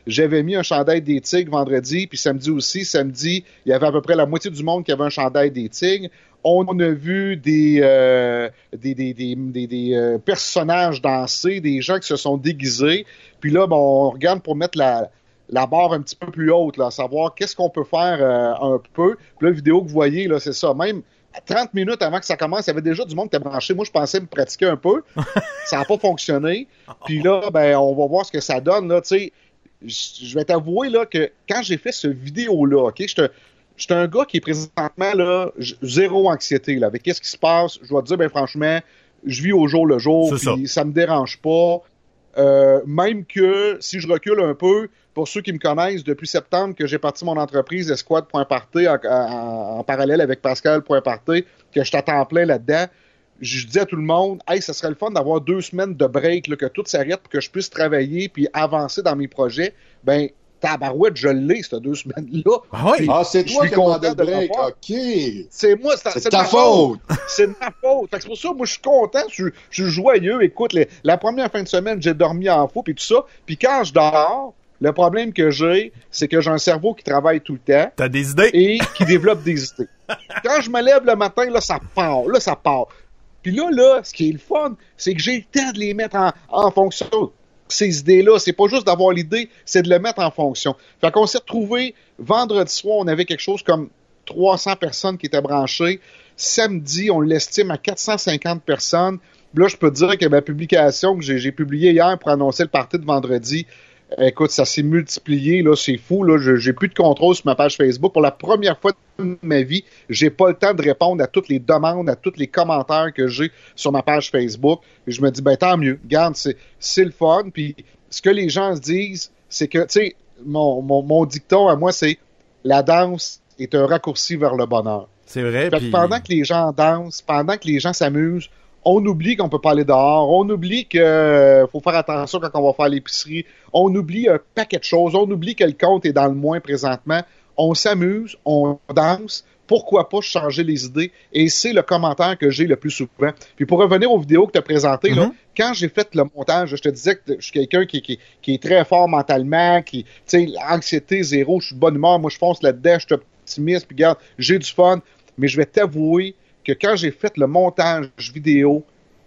J'avais mis un chandail des tigres vendredi, puis samedi aussi. Samedi, il y avait à peu près la moitié du monde qui avait un chandail des tigres. On a vu des, euh, des, des, des, des, des, euh, personnages danser, des gens qui se sont déguisés. Puis là, ben, on regarde pour mettre la, la barre un petit peu plus haute, là, à savoir qu'est-ce qu'on peut faire euh, un peu. Puis la vidéo que vous voyez, là, c'est ça. Même 30 minutes avant que ça commence, il y avait déjà du monde qui était branché. Moi, je pensais me pratiquer un peu. [LAUGHS] ça n'a pas fonctionné. Puis là, ben, on va voir ce que ça donne. Là, je je vais t'avouer là, que quand j'ai fait ce vidéo-là, OK, je te. Je suis un gars qui est présentement là, zéro anxiété là, avec qu'est-ce qui se passe. Je dois te dire, ben franchement, je vis au jour le jour, puis ça. me dérange pas. Euh, même que si je recule un peu, pour ceux qui me connaissent, depuis septembre que j'ai parti mon entreprise Esquad.party en, en, en parallèle avec Pascal.party, que je t'attends plein là-dedans, je disais à tout le monde, hey, ça serait le fun d'avoir deux semaines de break, là, que tout s'arrête pour que je puisse travailler puis avancer dans mes projets. Ben, tabarouette, je l'ai, ces deux semaines-là. Ah oui? Ah, c'est toi qui as demandé content le de break. OK. C'est moi, c'est ta ma faute. [LAUGHS] C'est de ma faute. Que c'est pour ça, moi, je suis content, je, suis- je suis joyeux. Écoute, les- la première fin de semaine, j'ai dormi en fou, puis tout ça. Puis quand je dors, le problème que j'ai, c'est que j'ai un cerveau qui travaille tout le temps T'as des idées? et qui développe des idées. [LAUGHS] Quand je me lève le matin, là, ça part. Là, ça part. Puis là, là, ce qui est le fun, c'est que j'ai le temps de les mettre en, en fonction. Ces idées-là, c'est pas juste d'avoir l'idée, c'est de le mettre en fonction. Fait qu'on s'est retrouvés vendredi soir, on avait quelque chose comme 300 personnes qui étaient branchées. Samedi, on l'estime à 450 personnes. Là, je peux te dire que ma publication que j'ai publiée hier pour annoncer le party de vendredi, Écoute, ça s'est multiplié, là, c'est fou, là. J'ai plus de contrôle sur ma page Facebook. Pour la première fois de ma vie, j'ai pas le temps de répondre à toutes les demandes, à tous les commentaires que j'ai sur ma page Facebook. Et je me dis, ben tant mieux. Garde, c'est le fun. Puis ce que les gens se disent, c'est que, tu sais, mon, mon, mon dicton à moi, c'est la danse est un raccourci vers le bonheur. C'est vrai. Fait que puis- pendant que les gens dansent, pendant que les gens s'amusent, on oublie qu'on peut pas aller dehors, on oublie que euh, faut faire attention quand on va faire l'épicerie, on oublie un paquet de choses, on oublie que le compte est dans le moins présentement, on s'amuse, on danse, pourquoi pas changer les idées? Et c'est le commentaire que j'ai le plus souvent. Puis pour revenir aux vidéos que tu as présentées, là, Mhm. quand j'ai fait le montage, je te disais que je suis quelqu'un qui, qui, qui est très fort mentalement, qui, tu sais, anxiété zéro, je suis de bonne humeur, moi je fonce là-dedans, je suis optimiste, puis regarde, j'ai du fun. Mais je vais t'avouer que quand j'ai fait le montage vidéo,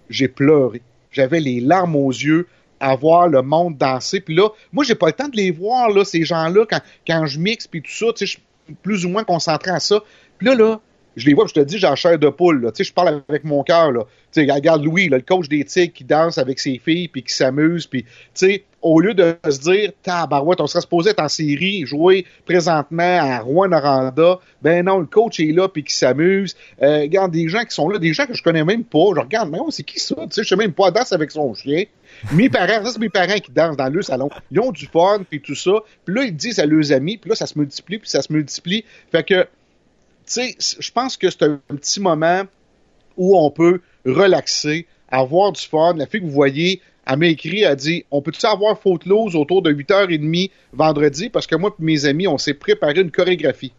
j'ai pleuré. J'avais les larmes aux yeux à voir le monde danser. Puis là, moi, j'ai pas le temps de les voir, là, ces gens-là, quand, quand je mixe, puis tout ça, je suis plus ou moins concentré à ça. Puis là, là, je les vois, je te dis, j'ai de poule. Tu sais, je parle avec mon cœur. Tu sais, regarde Louis, le coach des Tigres qui danse avec ses filles, puis qui s'amuse, puis, tu sais, au lieu de se dire, tabarouette, on serait supposé être en série, jouer présentement à Rouen-Noranda, ben non, le coach est là, puis qui s'amuse. Euh, regarde, des gens qui sont là, des gens que je connais même pas, je regarde, mais oh, c'est qui ça? Tu sais, je sais même pas, danse avec son chien. Mes parents, c'est mes parents qui dansent dans le salon. Ils ont du fun, puis tout ça. Puis là, ils disent à leurs amis, puis là, ça se multiplie, puis ça se multiplie. Fait que, tu sais, je pense que c'est un petit moment où on peut relaxer, avoir du fun. La fille que vous voyez, elle m'a écrit, elle a dit On peut-tu avoir Footloose autour de 8h30 vendredi? Parce que moi et mes amis, on s'est préparé une chorégraphie.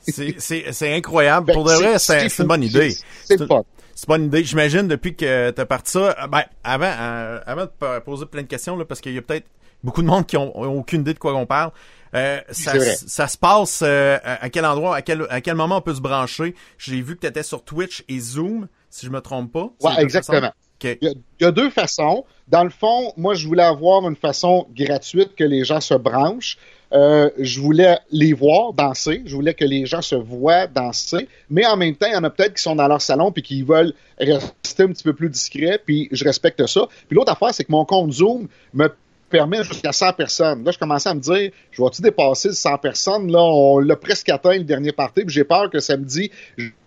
C'est- incroyable. Ben, Pour de vrai, c'est une bonne idée. C'est une idée. J'imagine depuis que t'as parti ça. euh, Ben, avant, euh, avant de poser plein de questions, là, parce qu'il y a peut-être beaucoup de monde qui ont, ont aucune idée de quoi on parle. Euh, ça, se passe euh, à quel endroit, à quel, à quel moment on peut se brancher? J'ai vu que tu étais sur Twitch et Zoom, si je me trompe pas. Deux exactement. Il y, a, il y a deux façons. Dans le fond, moi, je voulais avoir une façon gratuite que les gens se branchent. Euh, je voulais les voir danser. Je voulais que les gens se voient danser. Mais en même temps, il y en a peut-être qui sont dans leur salon puis qui veulent rester un petit peu plus discrets. Puis je respecte ça. Puis l'autre affaire, c'est que mon compte Zoom me permet jusqu'à 100 personnes. Là, je commençais à me dire, je vais-tu dépasser le 100 personnes? Là, on l'a presque atteint le dernier party, puis j'ai peur que samedi,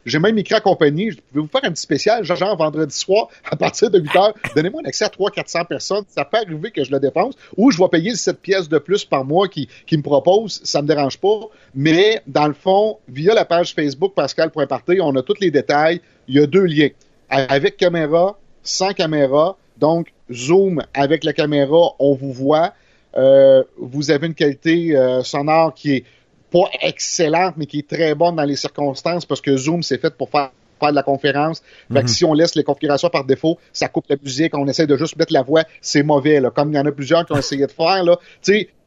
j'ai même écrit à compagnie, je vais vous faire un petit spécial, genre, vendredi soir, à partir de 8 heures, [LAUGHS] donnez-moi un accès à 300-400 personnes, ça peut arriver que je le dépense, ou je vais payer 7 pièces de plus par mois qui, qui me proposent, ça me dérange pas, mais dans le fond, via la page Facebook Pascal.party, on a tous les détails, il y a deux liens, avec caméra, sans caméra, donc Zoom avec la caméra, on vous voit, euh, vous avez une qualité euh, sonore qui est pas excellente, mais qui est très bonne dans les circonstances parce que Zoom, c'est fait pour faire faire de la conférence. Fait que Mhm. si on laisse les configurations par défaut, ça coupe la musique, on essaie de juste mettre la voix, c'est mauvais, là. Comme il y en a plusieurs qui ont essayé de faire, là.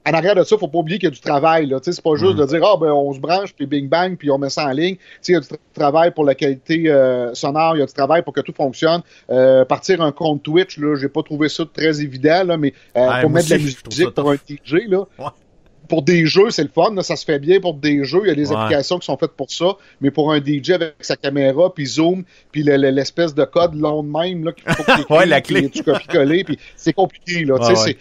En arrière de ça, faut pas oublier qu'il y a du travail, là. C'est pas juste de dire, ah, ben, on se branche, puis bing bang, puis on met ça en ligne. Tu sais, il y a du tra- travail pour la qualité euh, sonore, il y a du travail pour que tout fonctionne. Euh, partir un compte Twitch, là, j'ai pas trouvé ça très évident, là, mais euh, Ouais, pour mettre de la musique pour un DJ, là. Ouais. Pour des jeux, c'est le fun, là, ça se fait bien pour des jeux. Il y a des Ouais. applications qui sont faites pour ça, mais pour un DJ avec sa caméra, puis Zoom, puis le- le- l'espèce de code long de même, là, qu'il faut que [LAUGHS] t'écrives, Ouais, la clé. puis tu copies-coller, puis c'est compliqué, là. tu sais.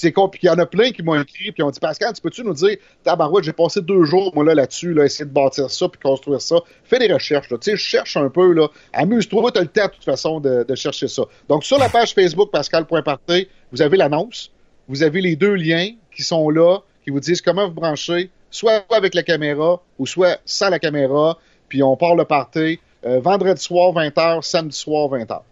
C'est- compliqué. Il y en a plein qui m'ont écrit, puis ont dit Pascal, tu peux-tu nous dire, tabarouette, j'ai passé deux jours, moi, là, là-dessus, là, essayer de bâtir ça, puis construire ça. Fais des recherches. Tu sais, cherche un peu, là. Amuse-toi, t'as le temps, de toute façon, de, chercher ça. Donc, sur la page Facebook Pascal.party, vous avez l'annonce, vous avez les deux liens qui sont là, qui vous disent comment vous brancher, soit avec la caméra ou soit sans la caméra, puis on part le party. Euh, vendredi soir, 20h, samedi soir, 20h.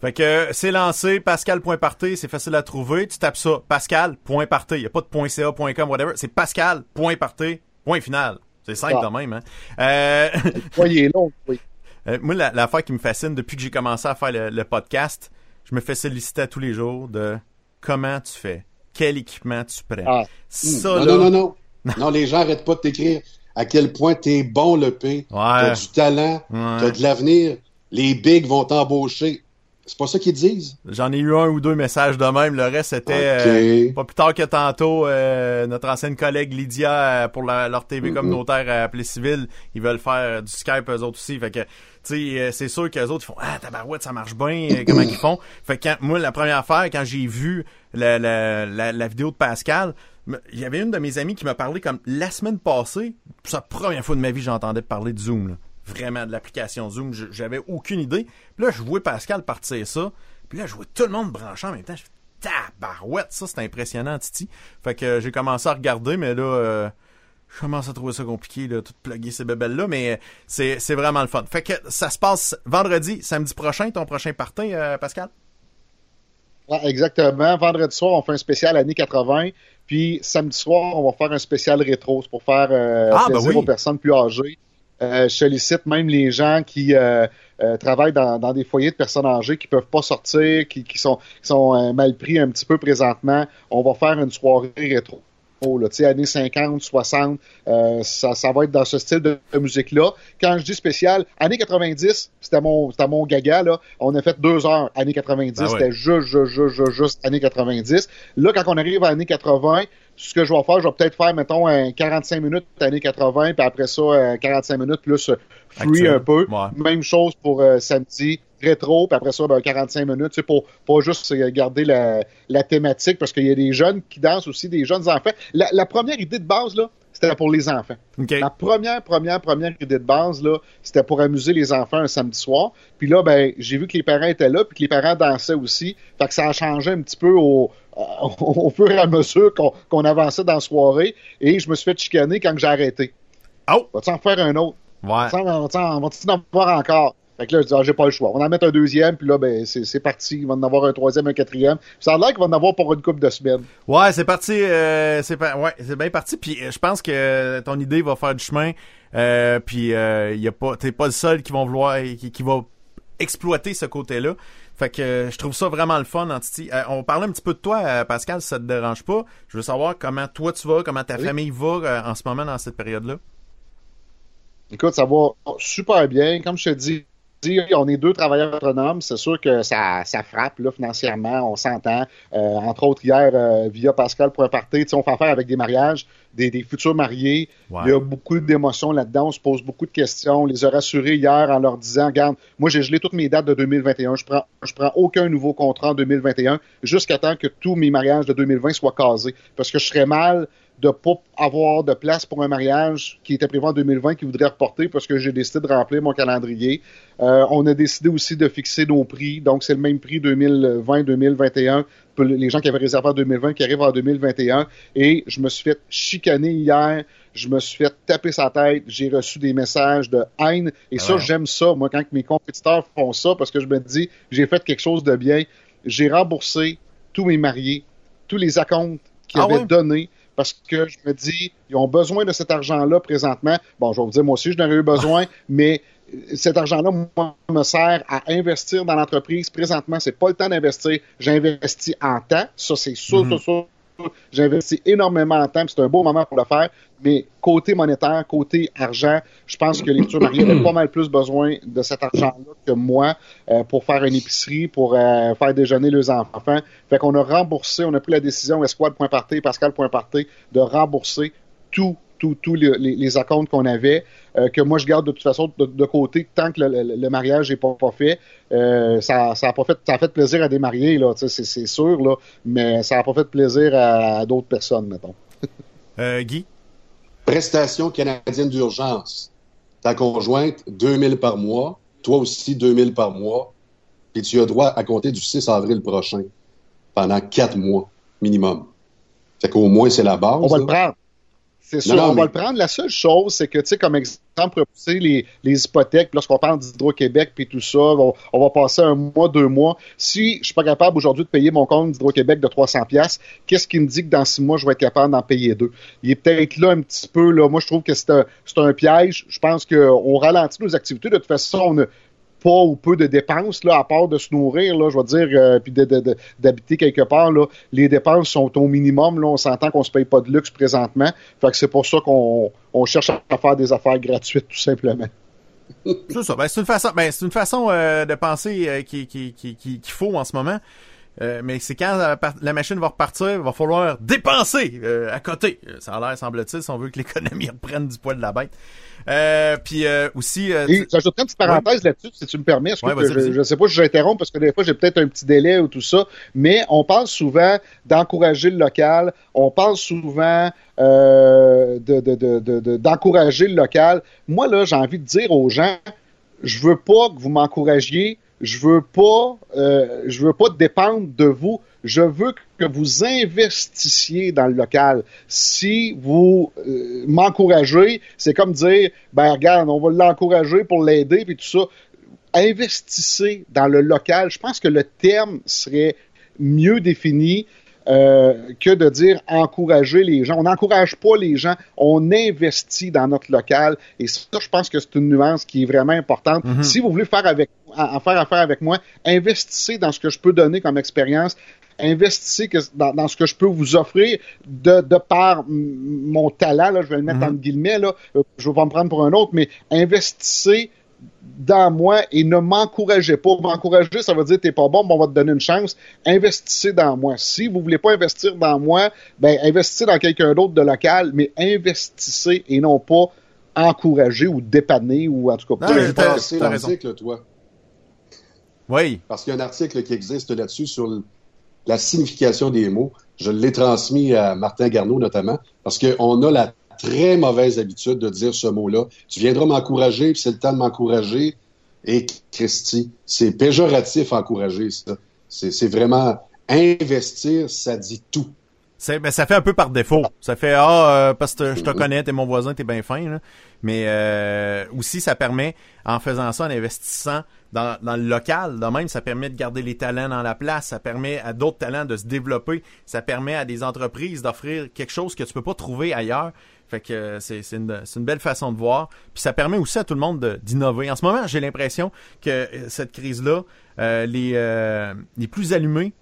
Fait que c'est lancé, pascal.party, c'est facile à trouver. Tu tapes ça, pascal.party. Il n'y a pas de .ca.com, whatever. C'est pascal.party, point final. C'est simple Ah. quand même. Hein? Euh, [LAUGHS] Voyez long, oui. euh, moi, la- l'affaire qui me fascine depuis que j'ai commencé à faire le, le podcast, je me fais solliciter à tous les jours de comment tu fais, quel équipement tu prends. Ah. Ça, non, là, non, non, non. non, les gens arrêtent pas de t'écrire à quel point t'es bon, le P. T'as Ouais. du talent, Ouais. t'as de l'avenir. Les bigs vont t'embaucher. C'est pas ça qu'ils disent? J'en ai eu un ou deux messages de même. Le reste, c'était euh, pas plus tard que tantôt. euh, notre ancienne collègue Lydia, euh, pour la- leur TV communautaire à Appelé Civil, ils veulent faire du Skype eux autres aussi. Fait que, tu sais, euh, c'est sûr qu'eux autres, ils font « Ah, tabarouette, ça marche bien. euh, Comment ils font? » Fait que quand, moi, la première affaire, quand j'ai vu la, la, la, la vidéo de Pascal, il y avait une de mes amies qui m'a parlé comme la semaine passée. C'est la première fois de ma vie que j'entendais parler de Zoom. Là. Vraiment, de l'application Zoom. J'avais aucune idée. Puis là, je vois Pascal partir ça. Puis là, je vois tout le monde brancher en même temps. Je fais tabarouette, ça, c'est impressionnant, Titi. Fait que euh, j'ai commencé à regarder, mais là, euh, je commence à trouver ça compliqué, là, tout plugger ces bébelles-là, mais euh, c'est, c'est vraiment le fun. Fait que ça se passe vendredi, samedi prochain, ton prochain party, Pascal? Ouais, exactement. Vendredi soir, on fait un spécial années 80. Puis samedi soir, on va faire un spécial rétro. C'est pour faire Ah, ben plaisir oui. aux personnes plus âgées. Euh, je sollicite même les gens qui euh, euh, travaillent dans, dans des foyers de personnes âgées qui peuvent pas sortir, qui, qui sont, qui sont euh, mal pris un petit peu présentement. On va faire une soirée rétro. Oh, là, tu sais, années 50, 60, euh, ça, ça va être dans ce style de, de musique-là. Quand je dis spécial, années 90, c'était mon, c'était mon gaga, là. On a fait deux heures, années 90, Ben ouais. c'était juste, juste, juste, juste, juste années 90. Là, quand on arrive à années 80, ce que je vais faire, je vais peut-être faire, mettons, un 45 minutes années 80, puis après ça, euh, 45 minutes plus euh, free un peu. Ouais. Même chose pour euh, samedi, rétro, puis après ça, ben, 45 minutes, tu sais, pour pas juste euh, garder la, la thématique, parce qu'il y a des jeunes qui dansent aussi, des jeunes enfants. La, la première idée de base, là, c'était pour les enfants. OK. La première, première, première idée de base, là, c'était pour amuser les enfants un samedi soir. Puis là, ben, j'ai vu que les parents étaient là, puis que les parents dansaient aussi. Fait que ça a changé un petit peu au, [LAUGHS] au fur et à mesure qu'on qu'on avançait dans la soirée. Et je me suis fait chicaner quand j'ai arrêté. Oh! Va-tu en faire un autre? Ouais. On va-tu en avoir encore? Fait que là, je dis, ah, j'ai pas le choix. On va en mettre un deuxième, puis là, ben, c'est c'est parti. Il va en avoir un troisième, un quatrième. Puis ça a l'air qu'il va en avoir pour une couple de semaines. Ouais, c'est parti. euh, c'est pas, ouais, c'est bien parti. Puis euh, je pense que ton idée va faire du chemin. Euh, puis euh, y a pas, t'es pas le seul qui vont vouloir, qui, qui va exploiter ce côté-là. Fait que euh, je trouve ça vraiment le fun, Antiti. Euh, on parlait un petit peu de toi, euh, Pascal, si ça te dérange pas. Je veux savoir comment toi tu vas, comment ta Oui. famille va euh, en ce moment dans cette période-là. Écoute, ça va super bien. Comme je te dis, on est deux travailleurs autonomes. C'est sûr que ça, ça frappe là, financièrement, on s'entend. Euh, entre autres, hier, euh, via Pascal.party, tu sais, on fait affaire avec des mariages, des, des futurs mariés. Il y a beaucoup d'émotions là-dedans. On se pose beaucoup de questions. On les a rassurés hier en leur disant, regarde, moi j'ai gelé toutes mes dates de 2021. Je prends, je prends aucun nouveau contrat en 2021 jusqu'à temps que tous mes mariages de 2020 soient casés. Parce que je serais mal de pas avoir de place pour un mariage qui était prévu en 2020 qui voudrait reporter parce que j'ai décidé de remplir mon calendrier. Euh, on a décidé aussi de fixer nos prix. Donc, c'est le même prix 2020-2021 pour les gens qui avaient réservé en 2020 qui arrivent en 2021. Et je me suis fait chicaner hier. Je me suis fait taper sa tête. J'ai reçu des messages de haine. Et Ah ça, ouais. j'aime ça. Moi, quand mes compétiteurs font ça, parce que je me dis, j'ai fait quelque chose de bien. J'ai remboursé tous mes mariés, tous les acomptes qu'ils Ah avaient ouais? donnés parce que je me dis, ils ont besoin de cet argent-là présentement. Bon, je vais vous dire, moi aussi, je n'aurais eu besoin, [LAUGHS] mais cet argent-là, moi, me sert à investir dans l'entreprise. Présentement, c'est pas le temps d'investir. J'investis en temps. Ça, c'est sûr, sûr, sûr. J'investis énormément en temps, c'est un beau moment pour le faire. Mais côté monétaire, côté argent, je pense que les futurs mariés avaient pas mal plus besoin de cet argent-là que moi euh, pour faire une épicerie, pour euh, faire déjeuner les enfants. Fait qu'on a remboursé, on a pris la décision, Esquad.party, Pascal.party, de rembourser tout, tous les, les, les accounts qu'on avait, euh, que moi je garde de toute façon de, de côté tant que le, le- le mariage n'est pas, pas fait. Euh, ça, ça a pas fait, ça a fait plaisir à des mariés, là, c'est, sûr, là, mais ça a pas fait plaisir à, à d'autres personnes, mettons. [LAUGHS] Euh, Guy? Prestation canadienne d'urgence. Ta conjointe, 2000 par mois. Toi aussi, 2000 par mois. Puis tu as droit à compter du 6 avril prochain. Pendant quatre mois, minimum. Fait qu'au moins, c'est la base. On va là. le prendre. C'est sûr, Non, on va le prendre. La seule chose, c'est que, tu sais, comme exemple, repousser les, les hypothèques, puis lorsqu'on parle d'Hydro-Québec, puis tout ça, on, on va passer un mois, deux mois. Si je suis pas capable aujourd'hui de payer mon compte d'Hydro-Québec de 300 pièces, qu'est-ce qui me dit que dans six mois, je vais être capable d'en payer deux? Il est peut-être là un petit peu, là. Moi, je trouve que c'est un, c'est un piège. Je pense qu'on ralentit nos activités. De toute façon, on a pas ou peu de dépenses, là, à part de se nourrir, là, je veux dire, euh, puis d'habiter quelque part, là, les dépenses sont au minimum, là, on s'entend qu'on se paye pas de luxe présentement, fait que c'est pour ça qu'on on cherche à faire des affaires gratuites, tout simplement. C'est ça. Ben, c'est une façon, ben, une façon euh, de penser euh, qui, qui, qui, qui- qu'il faut en ce moment. Euh, mais c'est quand la, machine va repartir, il va falloir dépenser euh, à côté. Euh, Ça a l'air, semble-t-il, si on veut que l'économie [LAUGHS] reprenne du poids de la bête. Euh, puis euh, aussi, Et j'ajouterais une petite parenthèse là-dessus, si tu me permets. Que je, je sais pas si j'interromps parce que des fois j'ai peut-être un petit délai ou tout ça, mais on parle souvent d'encourager le local, on parle souvent de, de, de, de- de- d'encourager le local. Moi, là, j'ai envie de dire aux gens, je veux pas que vous m'encouragiez, je veux pas, euh, je veux pas dépendre de vous. Je veux que vous investissiez dans le local. Si vous euh, m'encouragez, c'est comme dire, ben regarde, on va l'encourager pour l'aider puis tout ça. Investissez dans le local. Je pense que le terme serait mieux défini euh, que de dire encourager les gens. On n'encourage pas les gens, on investit dans notre local. Et ça, je pense que c'est une nuance qui est vraiment importante. Mhm. Si vous voulez faire avec, en en faire affaire avec moi, investissez dans ce que je peux donner comme expérience. Investissez que- dans, dans ce que je peux vous offrir de, de par mm, mon talent. Là, je vais le mettre Mhm. entre guillemets. Là, Euh, je ne vais pas me prendre pour un autre, mais investissez dans moi et ne m'encouragez pas. M'encourager, ça veut dire t'es pas bon, mais on va te donner une chance. Investissez dans moi. Si vous voulez pas investir dans moi, ben investissez dans quelqu'un d'autre de local, mais investissez et non pas encourager ou dépanner ou en tout cas. T'as- importe. passé l'article, toi. oui. Parce qu'il y a un article qui existe là-dessus sur la signification des mots. Je l'ai transmis à Martin Garneau notamment, parce qu'on a la très mauvaise habitude de dire ce mot-là. Tu viendras m'encourager, puis c'est le temps de m'encourager. Et Christy, c'est péjoratif encourager, ça. C'est vraiment investir, ça dit tout. Ben, ça fait un peu par défaut. Ça fait ah euh, parce que je te connais, t'es mon voisin, t'es bien fin. Là. Mais euh, aussi, ça permet, en faisant ça, en investissant dans, le local, de même, ça permet de garder les talents dans la place. Ça permet à d'autres talents de se développer. Ça permet à des entreprises d'offrir quelque chose que tu peux pas trouver ailleurs. Fait que euh, c'est, une, une belle façon de voir. Puis ça permet aussi à tout le monde de- d'innover. En ce moment, j'ai l'impression que euh, cette crise-là, euh, les, euh, les plus allumés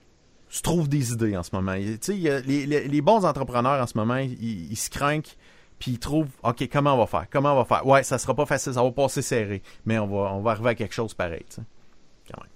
se trouvent des idées en ce moment. Tu sais, les, les, les bons entrepreneurs en ce moment, ils, ils se craquent puis ils trouvent OK, comment on va faire? Comment on va faire? Ouais, ça sera pas facile, ça va passer serré, mais on va on va arriver à quelque chose pareil, tu sais. Quand même.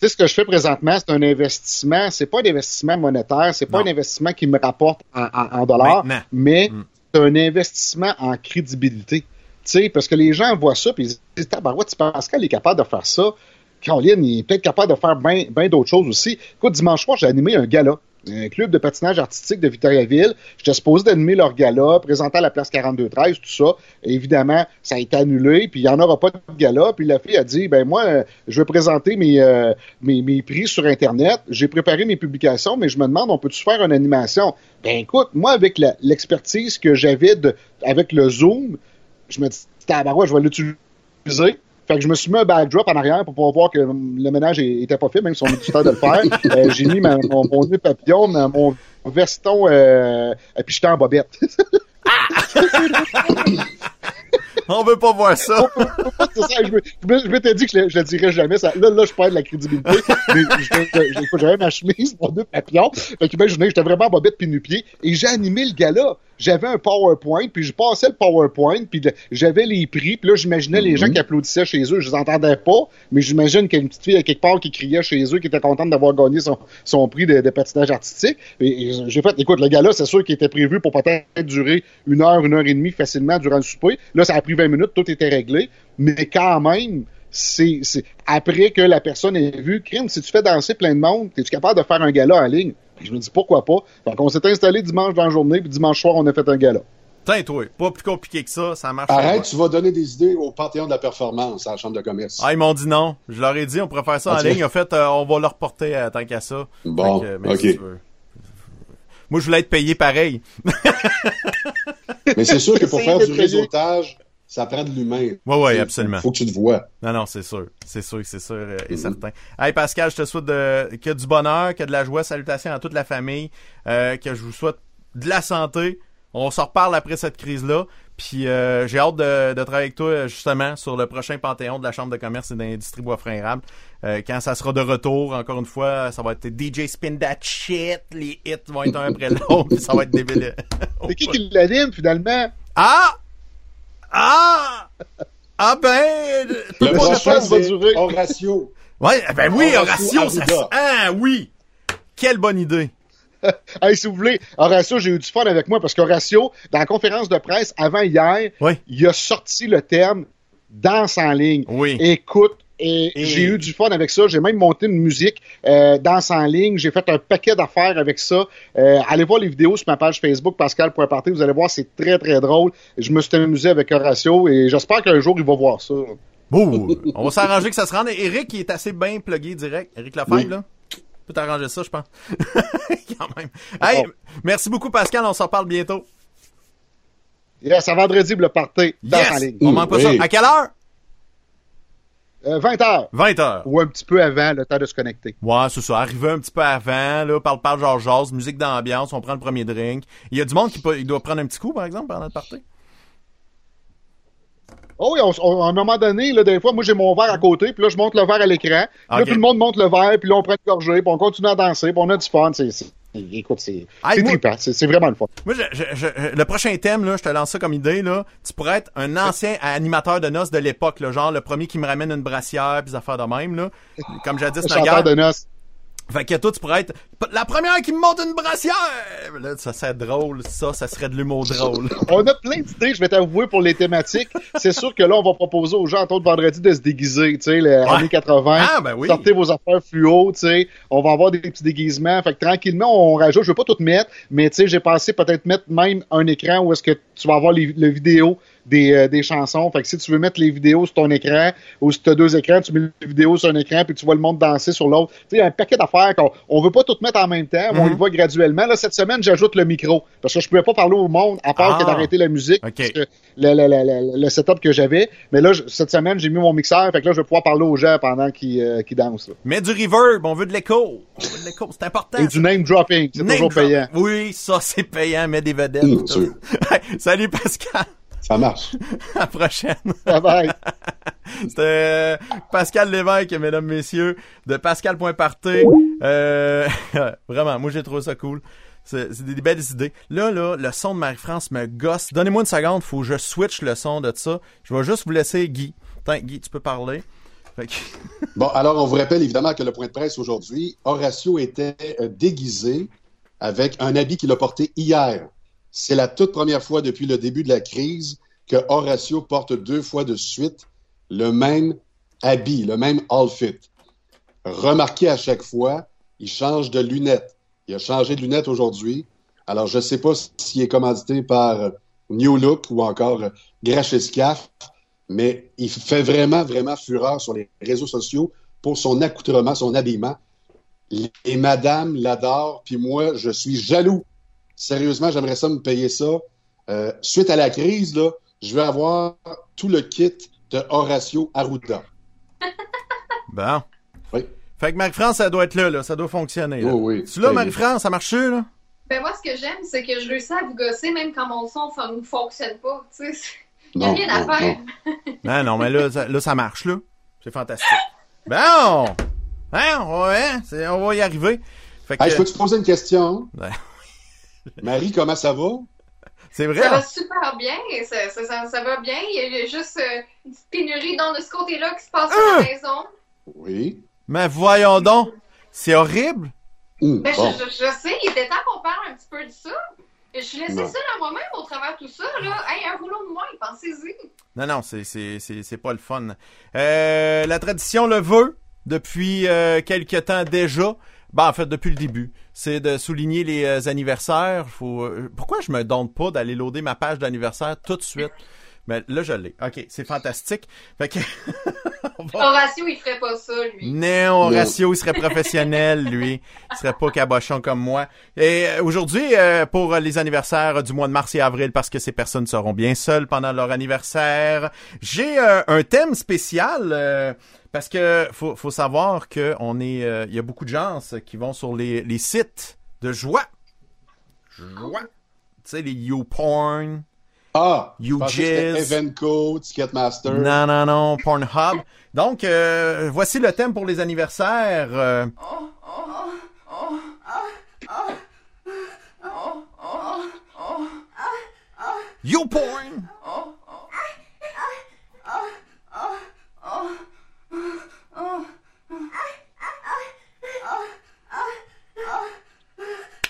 Tu sais, ce que je fais présentement, c'est un investissement. C'est pas un investissement monétaire, c'est pas Non. un investissement qui me rapporte en, en- en dollars, Maintenant. mais Mm. Un investissement en crédibilité. Tu sais, parce que les gens voient ça puis ils se disent Tabarouette, penses qu'elle est capable de faire ça Caroline, il est peut-être capable de faire bien d'autres choses aussi. Écoute, dimanche soir, j'ai animé un gala. Un club de patinage artistique de Victoriaville. J'étais supposé d'animer leur gala, présenter à la place 42-13, tout ça. évidemment, ça a été annulé, puis il n'y en aura pas de gala. Puis la fille a dit, ben moi, euh, je vais présenter mes, euh, mes, mes prix sur Internet. J'ai préparé mes publications, mais je me demande, on peut-tu faire une animation? Ben écoute, moi, avec l'expertise que j'avais avec le Zoom, je me dis, tabarouette, je vais l'utiliser. Fait que je me suis mis un backdrop en arrière pour pouvoir voir que le ménage était pas fait, même si on a du temps de le faire. [LAUGHS] Euh, j'ai mis ma- mon, mon nœud papillon, ma- mon veston, euh, et puis j'étais en bobette. [LAUGHS] [LAUGHS] On veut pas voir ça. Je, je m'étais dit que je, le- je le dirais jamais. Ça, là, là, je perds de la crédibilité. [LAUGHS] mais j'avais ma chemise, mon deux papillons. Fait qu'imaginez, j'étais vraiment en bobette puis nu-pied. Et j'ai animé le gala. J'avais un PowerPoint, puis je passais le PowerPoint, puis j'avais les prix. Puis là, j'imaginais les gens qui applaudissaient chez eux. Je les entendais pas, mais j'imagine qu'il y a une petite fille à quelque part qui criait chez eux, qui était contente d'avoir gagné son, son prix de, de patinage artistique. Et, et j'ai fait, écoute, le gala, c'est sûr qu'il était prévu pour peut-être durer une heure, une heure et demie facilement durant le souper. Là, ça a pris 20 minutes, tout était réglé. Mais quand même, c'est, après que la personne ait vu, crime, si tu fais danser plein de monde, es-tu capable de faire un gala en ligne? Puis je me dis pourquoi pas? Fait qu'on s'est installé dimanche dans la journée, puis dimanche soir, on a fait un gala. Tiens, toi, pas plus compliqué que ça, ça marche. Arrête, tu vas donner des idées au Panthéon de la performance à la Chambre de commerce. Ah, ils m'ont dit non. Je leur ai dit, on pourrait faire ça en Ok. ligne. En fait, euh, on va le reporter euh, tant qu'à ça. Bon, que, mais ok. si tu veux. Moi, je voulais être payé pareil. Mais c'est sûr que pour faire du réseautage, ça prend de l'humain. Ouais, ouais, C'est- absolument. Faut que tu te vois. Non, non, c'est sûr. C'est sûr, c'est sûr euh, et Mhm. certain. Hey, Pascal, je te souhaite de, que du bonheur, que de la joie. Salutations à toute la famille. euh, que je vous souhaite de la santé. On s'en reparle après cette crise-là. Puis euh, j'ai hâte de, de travailler avec toi, justement, sur le prochain Panthéon de la Chambre de commerce et d'industrie bois érable. Euh, quand ça sera de retour, encore une fois, ça va être DJ Spin That Shit. Les hits vont être un après l'autre. ça va être débile. [LAUGHS] C'est qui qui l'anime, finalement? Ah! Ah! Ah ben! tout Le prochain, va durer. Horatio. Ouais, ben oui, Horatio Horatio, ça. Ah oui! Quelle bonne idée! [LAUGHS] Hey, si vous voulez, Horatio, j'ai eu du fun avec moi parce qu'Horatio, dans la conférence de presse avant hier, Oui. il a sorti le terme danse en ligne. Oui. Écoute, et, Et- j'ai eu du fun avec ça. J'ai même monté une musique euh, danse en ligne. J'ai fait un paquet d'affaires avec ça. Euh, allez voir les vidéos sur ma page Facebook Pascal.party. Vous allez voir, c'est très très drôle. Je me suis amusé avec Horatio et j'espère qu'un jour il va voir ça. Bon, on va s'arranger que ça se rende. Eric, il est assez bien plugué direct. Eric Oui. là? Peut t'arranger ça, je pense. [LAUGHS] Quand même. Hey, Bon. merci beaucoup, Pascal. On s'en parle bientôt. Yes, à vendredi, le party danse en Yes! ligne. On manque pas Oui. ça. À quelle heure? Euh, 20 heures 20 heures. ou un petit peu avant le temps de se connecter. Ouais, c'est ça. Arriver un petit peu avant, là, parle, parle, genre, jase, musique d'ambiance, on prend le premier drink. Il y a du monde qui peut, il doit prendre un petit coup, par exemple, pendant le party. Oh oui, on, on- à un moment donné, là, des fois, moi j'ai mon verre à côté, puis là je monte le verre à l'écran. Là, tout le monde monte le verre, puis là on prend une gorgée, puis on continue à danser, puis on a du fun. C'est, c'est- écoute, c'est, c'est trippant, vraiment le fun. Moi, je, je- je- le prochain thème, là, je te lance ça comme idée, là. Tu pourrais être un ancien animateur de noces de l'époque, genre le premier qui me ramène une brassière, puis affaires de même, là. Comme jadis, Chanteur Naguère. de noces. Fait que toi, tu pourrais être la première qui me monte une brassière! Là, ça serait drôle, ça, ça serait de l'humour drôle. [LAUGHS] On a plein d'idées, je vais t'avouer, pour les thématiques. c'est sûr que là, on va proposer aux gens, entre autres vendredi, de se déguiser, tu sais, les années 80. Ah, ben oui. Sortez vos affaires fluo, tu sais. On va avoir des petits déguisements. Fait que tranquillement, on rajoute. Je vais pas tout mettre, mais tu sais, j'ai pensé peut-être mettre même un écran où est-ce que tu vas avoir les, le vidéo des, euh, des chansons. Fait que si tu veux mettre les vidéos sur ton écran, ou si tu as deux écrans, tu mets les vidéos sur un écran, puis tu vois le monde danser sur l'autre. Tu sais, il y a un paquet d'affaires qu'on on veut pas tout mettre en même temps, mais on Mhm. y va graduellement. Là, cette semaine, j'ajoute le micro. Parce que je pouvais pas parler au monde, à part Ah. que d'arrêter la musique. Ok. parce que le, le, le, le- le setup que j'avais. Mais là, je- cette semaine, j'ai mis mon mixeur. Fait que là, je vais pouvoir parler aux gens pendant qu'ils euh, qu'ils dansent. là. Mets du reverb, on veut de l'écho. On veut de l'écho, c'est important. Et du name dropping. C'est toujours drop. payant. Oui, ça, c'est payant, mets des vedettes. [LAUGHS] Salut, Pascal. Ça marche. [LAUGHS] À la prochaine. [LAUGHS] Bye bye. [LAUGHS] C'était euh, Pascal Lévesque, mesdames, messieurs, de Pascal.party. Euh, vraiment, moi j'ai trouvé ça cool. C'est des, belles idées. Là, là, le son de Marie-France me gosse. Donnez-moi une seconde, faut que je switch le son de ça. Je vais juste vous laisser Guy. Attends, Guy, tu peux parler. Que- Bon, alors on vous rappelle évidemment que le point de presse aujourd'hui, Horatio était euh, déguisé avec un habit qu'il a porté hier. C'est la toute première fois depuis le début de la crise que Horatio porte deux fois de suite le même habit, le même outfit. Remarquez à chaque fois, il change de lunettes. Il a changé de lunettes aujourd'hui. Alors, je ne sais pas s'il est commandité par New Look ou encore Grachescaf, mais il fait vraiment, vraiment fureur sur les réseaux sociaux pour son accoutrement, son habillement. Et madame l'adore, puis moi, je suis jaloux. Sérieusement, j'aimerais ça me payer ça. Euh, suite à la crise, là, je vais avoir tout le kit de Horatio Arruda. [LAUGHS] Bon. Oui. Fait que Marie-France, ça doit être là, là. Ça doit fonctionner. Là. Oh oui. Tu est. Marie-France, ça marche là? Ben moi, ce que j'aime, c'est que je réussis à vous gosser même quand mon son ne fonctionne pas. Tu sais, [LAUGHS] il n'y a Non, rien à non, faire. non. Non, [LAUGHS] non, mais là, ça, là, ça marche, là. C'est fantastique. Bon! Hein, ouais, c'est- on va y arriver. Fait que, Hey, je peux te poser une question? Ouais. Marie, comment ça va? c'est vrai. Ça va hein? super bien, ça, ça, ça- ça va bien. Il y a juste euh, une petite pénurie dans de ce côté-là qui se passe Ah! à la maison. Oui. Mais voyons donc. C'est horrible. Hum, Ben, bon. je, je- je sais, il était temps qu'on parle un petit peu de ça. Je suis laissée Non. seule à moi-même au travers de tout ça. Là. Hey, un rouleau de moins, pensez-y. Non, non, c'est, c'est, c'est, c'est pas le fun. Euh, la tradition le veut depuis euh, quelque temps déjà. Ben, en fait, depuis le début. C'est de souligner les euh, anniversaires. Euh, pourquoi je me donne pas d'aller loader ma page d'anniversaire tout de suite? Mais là, je l'ai. OK, c'est fantastique. Fait que... [LAUGHS] va- Horatio, il ferait pas ça, lui. Non, Horatio, il serait professionnel, lui. Il serait pas cabochon comme moi. Et euh, aujourd'hui, euh, pour les anniversaires du mois de mars et avril, parce que ces personnes seront bien seules pendant leur anniversaire, j'ai euh, un thème spécial. euh, parce que faut, faut savoir que on est, euh, il y a beaucoup de gens qui vont sur les, les sites de joie, joie, tu sais les YouPorn, Ah, jizz. Evenco, Ticketmaster. non non non, Pornhub. Donc euh, voici le thème pour les anniversaires. euh, YouPorn.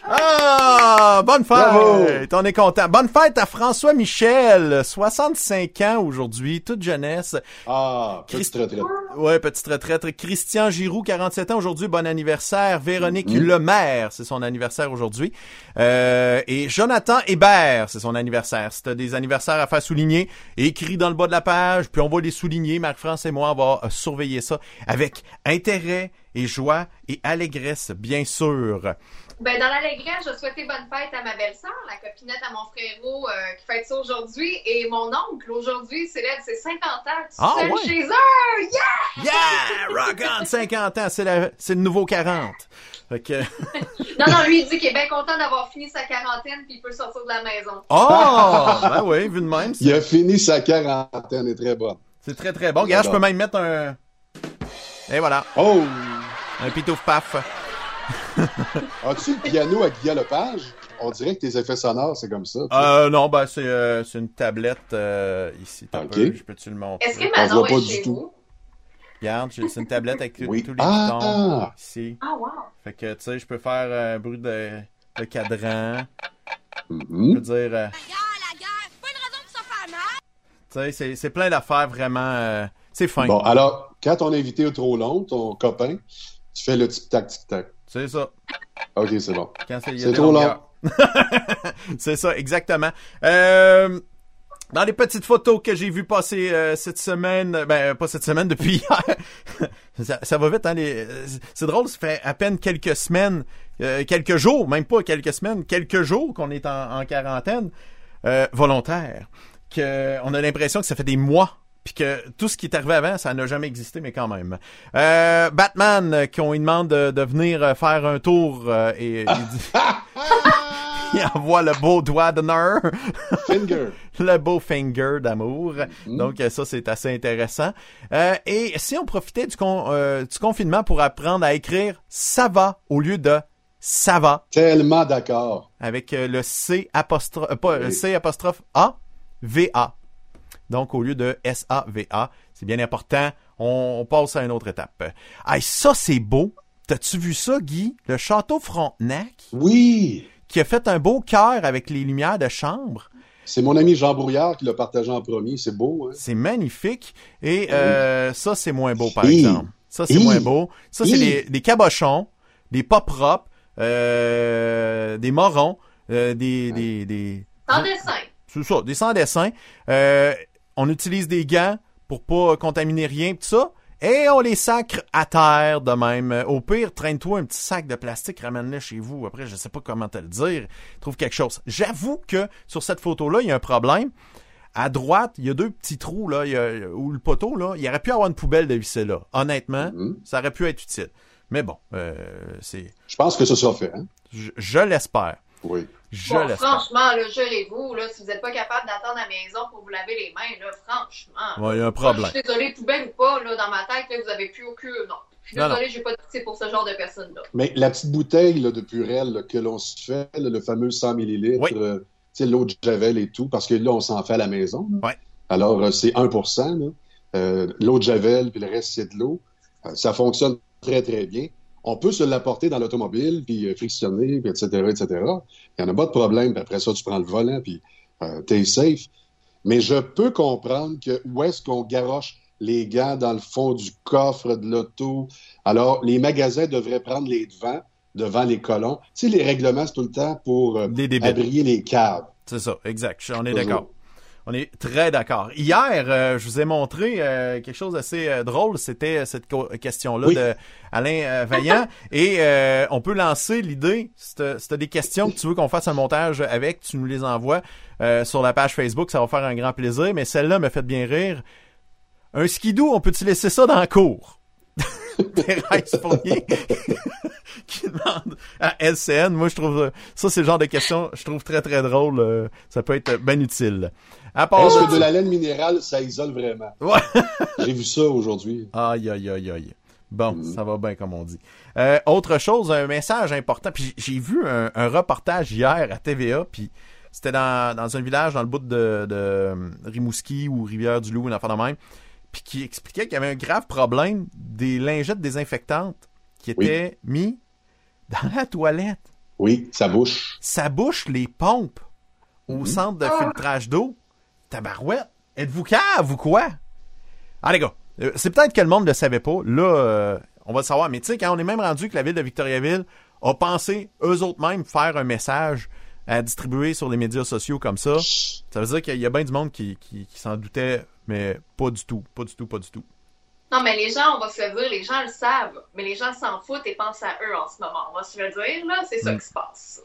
Ah, bonne fête! Bravo! On est content. Bonne fête à François Michel, 65 ans aujourd'hui, toute jeunesse. Ah, Christ- petite retraite. Ouais, petite retraite. Christian Giroux, 47 ans aujourd'hui, bon anniversaire. Véronique Mhm. Lemaire, c'est son anniversaire aujourd'hui. Euh, et Jonathan Hébert, c'est son anniversaire. Si t'as des anniversaires à faire souligner, écris dans le bas de la page, puis on va les souligner. Marc-France et moi, on va euh, surveiller ça avec intérêt et joie et allégresse, bien sûr. Ben, dans l'allégresse, je souhaitais bonne fête à ma belle-sœur, la copinette à mon frérot euh, qui fête ça aujourd'hui. Et mon oncle, aujourd'hui, célèbre ses 50 ans tout Ah, seul ouais. chez eux. Yeah! Yeah! Rock on! 50 ans, c'est la- c'est le nouveau 40. Fait que... [LAUGHS] Non, non, lui, il dit qu'il est bien content d'avoir fini sa quarantaine puis il peut sortir de la maison. Oh! ben oui, vu de même, c'est- Il a fini sa quarantaine, est très bonne. c'est très très bon. Regarde, je peux même mettre un... Et voilà, Oh! un pitouf paf. [LAUGHS] As-tu le piano à Lepage? On dirait que tes effets sonores, c'est comme ça. Euh, non, ben c'est euh, c'est une tablette euh, ici. T'as Ok. peu, je peux-tu le montrer? Est-ce que On Manon voit pas est du chez tout. vous? Regarde, c'est une tablette avec Oui. tous les Ah! boutons ici. Ah, wow. Fait que, tu sais, je peux faire un bruit de, de cadran. Je Mhm. peux dire... euh, La guerre, la guerre, c'est pas une raison de se faire mal. tu sais, c'est- c'est plein d'affaires vraiment... euh, c'est fin. Bon, alors, quand ton invité est trop long, ton copain, tu fais le tic-tac, tic-tac. C'est ça. OK, c'est bon. C'est trop long. [LAUGHS] c'est ça, exactement. Euh, dans les petites photos que j'ai vues passer euh, cette semaine, ben pas cette semaine, depuis hier. [LAUGHS] ça, ça va vite, hein? les- c'est drôle, ça fait à peine quelques semaines, euh, quelques jours, même pas quelques semaines, quelques jours qu'on est en, en quarantaine euh, volontaire. Que on a l'impression que ça fait des mois. Puis que tout ce qui est arrivé avant, ça n'a jamais existé, mais quand même. Euh, Batman, euh, qu'on lui demande de, de venir euh, faire un tour euh, et [LAUGHS] il dit- [LAUGHS] il envoie le beau doigt d'honneur, Finger. [LAUGHS] le beau finger d'amour. Mhm. Donc ça, c'est assez intéressant. Euh, et si on profitait du, con- du confinement pour apprendre à écrire « ça va » au lieu de « ça va Tellement d'accord. » avec euh, le C apostrophe, euh, pas, Oui. C apostrophe A, V-A. Donc, au lieu de S-A-V-A, c'est bien important. On, on passe à une autre étape. Hey, ça, c'est beau. T'as-tu vu ça, Guy? Le château Frontenac, Oui! qui a fait un beau cœur avec les lumières de chambre. C'est mon ami Jean Brouillard qui l'a partagé en premier. C'est beau, hein? C'est magnifique. Et euh, ça, c'est moins beau, par Hi. exemple. Ça, c'est moins beau. Ça, c'est des, des cabochons, des pas propres, euh, des morons, euh, des, des, des, Sans dessin. C'est ça, des sans-dessins. Euh, on utilise des gants pour pas contaminer rien, tout ça. Et on les sacre à terre de même. Euh, Au pire, traîne-toi un petit sac de plastique, ramène-le chez vous. Après, je sais pas comment te le dire. Trouve quelque chose. J'avoue que sur cette photo-là, il y a un problème. À droite, il y a deux petits trous, là, il y a, ou le poteau, là. Il aurait pu avoir une poubelle de visser là. Honnêtement, Mhm. ça aurait pu être utile. Mais bon, euh, c'est, Je pense que ce sera fait, hein? je, je l'espère. Oui. Je Bon, franchement, là, gérez-vous, là, si vous n'êtes pas capable d'attendre à la maison pour vous laver les mains, là, franchement. Ouais, il y a un Moi, problème. je suis désolée, poubelle ou pas, là, dans ma tête, là, vous avez plus aucun. Non. Je suis désolée, j'ai pas de pitié pour ce genre de personnes-là. Mais la petite bouteille là, de Purel là, que l'on se fait, là, le fameux 100 millilitres, Oui. euh, tu sais, l'eau de Javel et tout, parce que là, on s'en fait à la maison. Ouais. Alors, euh, c'est 1 là. Euh, l'eau de Javel, puis le reste, c'est de l'eau. Euh, ça fonctionne très, très bien. On peut se l'apporter dans l'automobile, puis euh, frictionner, puis etc., etc. Il n'y en a pas de problème. Puis après ça, tu prends le volant, puis euh, t'es safe. Mais je peux comprendre que où est-ce qu'on garoche les gants dans le fond du coffre de l'auto? Alors, les magasins devraient prendre les devants devant les colons. Tu sais, les règlements, c'est tout le temps pour euh, débiles. abrier les caves. C'est ça, exact. On est d'accord. On est très d'accord. Hier, euh, je vous ai montré euh, quelque chose d'assez euh, drôle. C'était cette question-là Oui. de Alain Vaillant. [LAUGHS] Et on peut lancer l'idée. Si t'as des questions que tu veux qu'on fasse un montage avec, tu nous les envoies sur la page Facebook. Ça va faire un grand plaisir. Mais celle-là me fait bien rire. Un skidoo, on peut-tu laisser ça dans la cour? [LAUGHS] Thérèse Fournier [LAUGHS] qui demande à LCN. Moi, je trouve ça, c'est le genre de questions, je trouve très, très drôle. ça peut être bien utile. Est-ce que de la laine minérale, ça isole vraiment? Ouais. [LAUGHS] J'ai vu ça aujourd'hui. Aïe, aïe, aïe, aïe. Bon, Mhm. ça va bien, comme on dit. Euh, autre chose, un message important. Puis j'ai vu un, un reportage hier à TVA, puis c'était dans, dans un village dans le bout de, de Rimouski ou Rivière-du-Loup, une affaire de même, puis qui expliquait qu'il y avait un grave problème des lingettes désinfectantes qui Oui. étaient mis dans la toilette. Oui, ça bouche. Ça bouche les pompes au Mhm. centre de filtrage d'eau. Tabarouette? Êtes-vous cave ou quoi? Ah, les gars, euh, c'est peut-être que le monde ne le savait pas. Là, euh, on va le savoir. Mais tu sais, quand on est même rendu que la ville de Victoriaville a pensé, eux autres même, faire un message à distribuer sur les médias sociaux comme ça, ça veut dire qu'il y a bien du monde qui, qui, qui s'en doutait, mais pas du tout. Pas du tout, pas du tout. Non, mais les gens, on va se le dire, les gens le savent, mais les gens s'en foutent et pensent à eux en ce moment. On va se le dire, là, c'est ça Mm. qui se passe.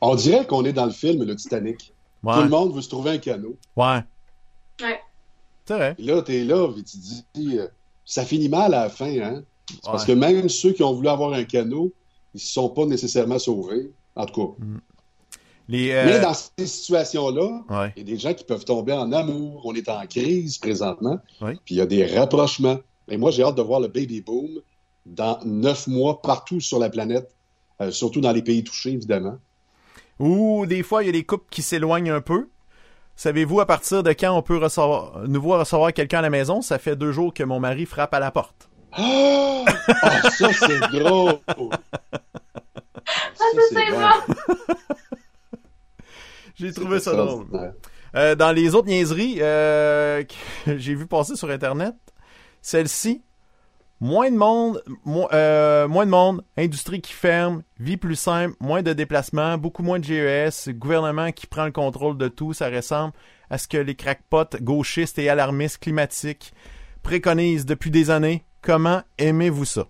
On dirait qu'on est dans le film Le Titanic. Ouais. Tout le monde veut se trouver un canot. Ouais. Ouais. C'est vrai. Et là, t'es là, puis tu te dis, euh, ça finit mal à la fin, hein? C'est Parce que même ceux qui ont voulu avoir un canot, ils ne se sont pas nécessairement sauvés. En tout cas. Les, euh, Mais dans ces situations-là, ouais. il y a des gens qui peuvent tomber en amour. On est en crise présentement. Puis il y a des rapprochements. Et moi, j'ai hâte de voir le baby boom dans neuf mois partout sur la planète, euh, surtout dans les pays touchés, évidemment. Ou des fois, il y a des couples qui s'éloignent un peu. Savez-vous à partir de quand on peut recevoir, nous voir recevoir quelqu'un à la maison? Ça fait deux jours que mon mari frappe à la porte. Ah, Ah, ça, c'est drôle! [LAUGHS] Ça, c'est sympa. [LAUGHS] J'ai trouvé ça drôle. Euh, dans les autres niaiseries euh, que [LAUGHS] j'ai vu passer sur Internet, celle-ci, moins de monde, mo- euh, moins de monde, industrie qui ferme, vie plus simple, moins de déplacements, beaucoup moins de GES, gouvernement qui prend le contrôle de tout, ça ressemble à ce que les crackpots gauchistes et alarmistes climatiques préconisent depuis des années. Comment aimez-vous ça?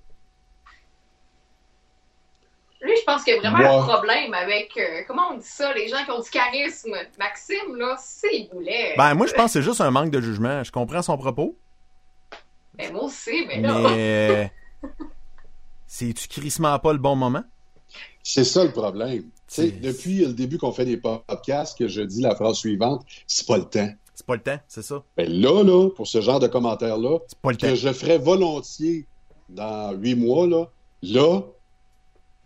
Lui, je pense qu'il y a vraiment Ouais. un problème avec, euh, comment on dit ça, les gens qui ont du charisme. Maxime, là, c'est boulet. Ben, moi, je pense que c'est juste un manque de jugement. Je comprends son propos, Ben, moi aussi, mais là. mais [LAUGHS] c'est-tu crissement pas le bon moment? C'est ça le problème. Tu sais, C'est- depuis le début qu'on fait des podcasts, que je dis la phrase suivante, c'est pas le temps. C'est pas le temps, c'est ça. Ben là, là, pour ce genre de commentaires-là, C'est pas le temps. que je ferais volontiers dans huit mois, là, là,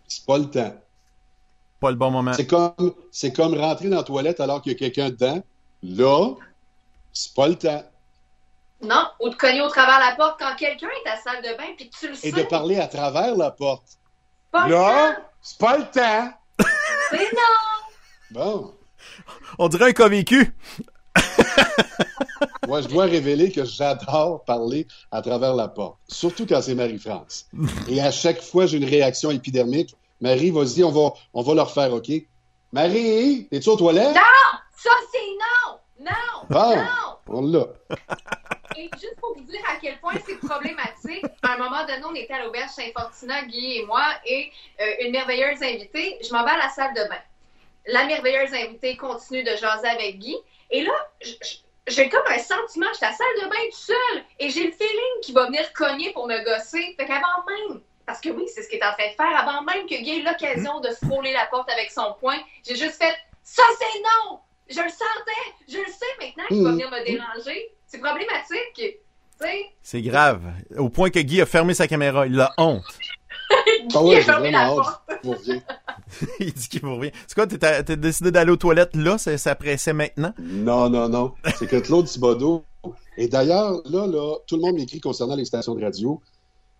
c'est pas le temps. Pas le bon moment. C'est comme, c'est comme rentrer dans la toilette alors qu'il y a quelqu'un dedans. Là, c'est pas le temps. Non, ou de cogner au travers de la porte quand quelqu'un est à la salle de bain puis que tu le sais. Et de parler à travers la porte. pas le Là, c'est pas le temps. [LAUGHS] Mais non! Bon. On dirait un vécu. [LAUGHS] Moi, je dois révéler que j'adore parler à travers la porte. Surtout quand c'est Marie-France. Et à chaque fois, j'ai une réaction épidermique. Marie, vas-y, on va, on va le refaire, OK? Marie, es-tu aux toilettes? Ça, c'est non! Non! Bon, Non! on l'a. [LAUGHS] Et juste pour vous dire à quel point c'est problématique, à un moment donné, on était à l'auberge Saint-Fortuna, Guy et moi, et euh, une merveilleuse invitée. Je m'en vais à la salle de bain. La merveilleuse invitée continue de jaser avec Guy. Et là, j'ai comme un sentiment, je suis à la salle de bain tout seul, et j'ai le feeling qu'il va venir cogner pour me gosser. Fait qu'avant même, parce que oui, c'est ce qu'il est en train de faire, avant même que Guy ait l'occasion de frôler la porte avec son poing, j'ai juste fait « Ça, c'est non! » Je le sentais! Je le sais maintenant qu'il va Mhm. venir me déranger. C'est problématique. Tu sais, C'est grave. Au point que Guy a fermé sa caméra. Il a honte. [LAUGHS] Guy Ah ouais, a j'ai fermé la vraiment porte. [LAUGHS] [LAUGHS] il dit qu'il vous revient. C'est quoi, t'as t'as décidé d'aller aux toilettes là? Ça, ça pressait maintenant? Non, non, non. C'est que Claude Thibodeau. Et d'ailleurs, là, là, tout le monde m'écrit concernant les stations de radio.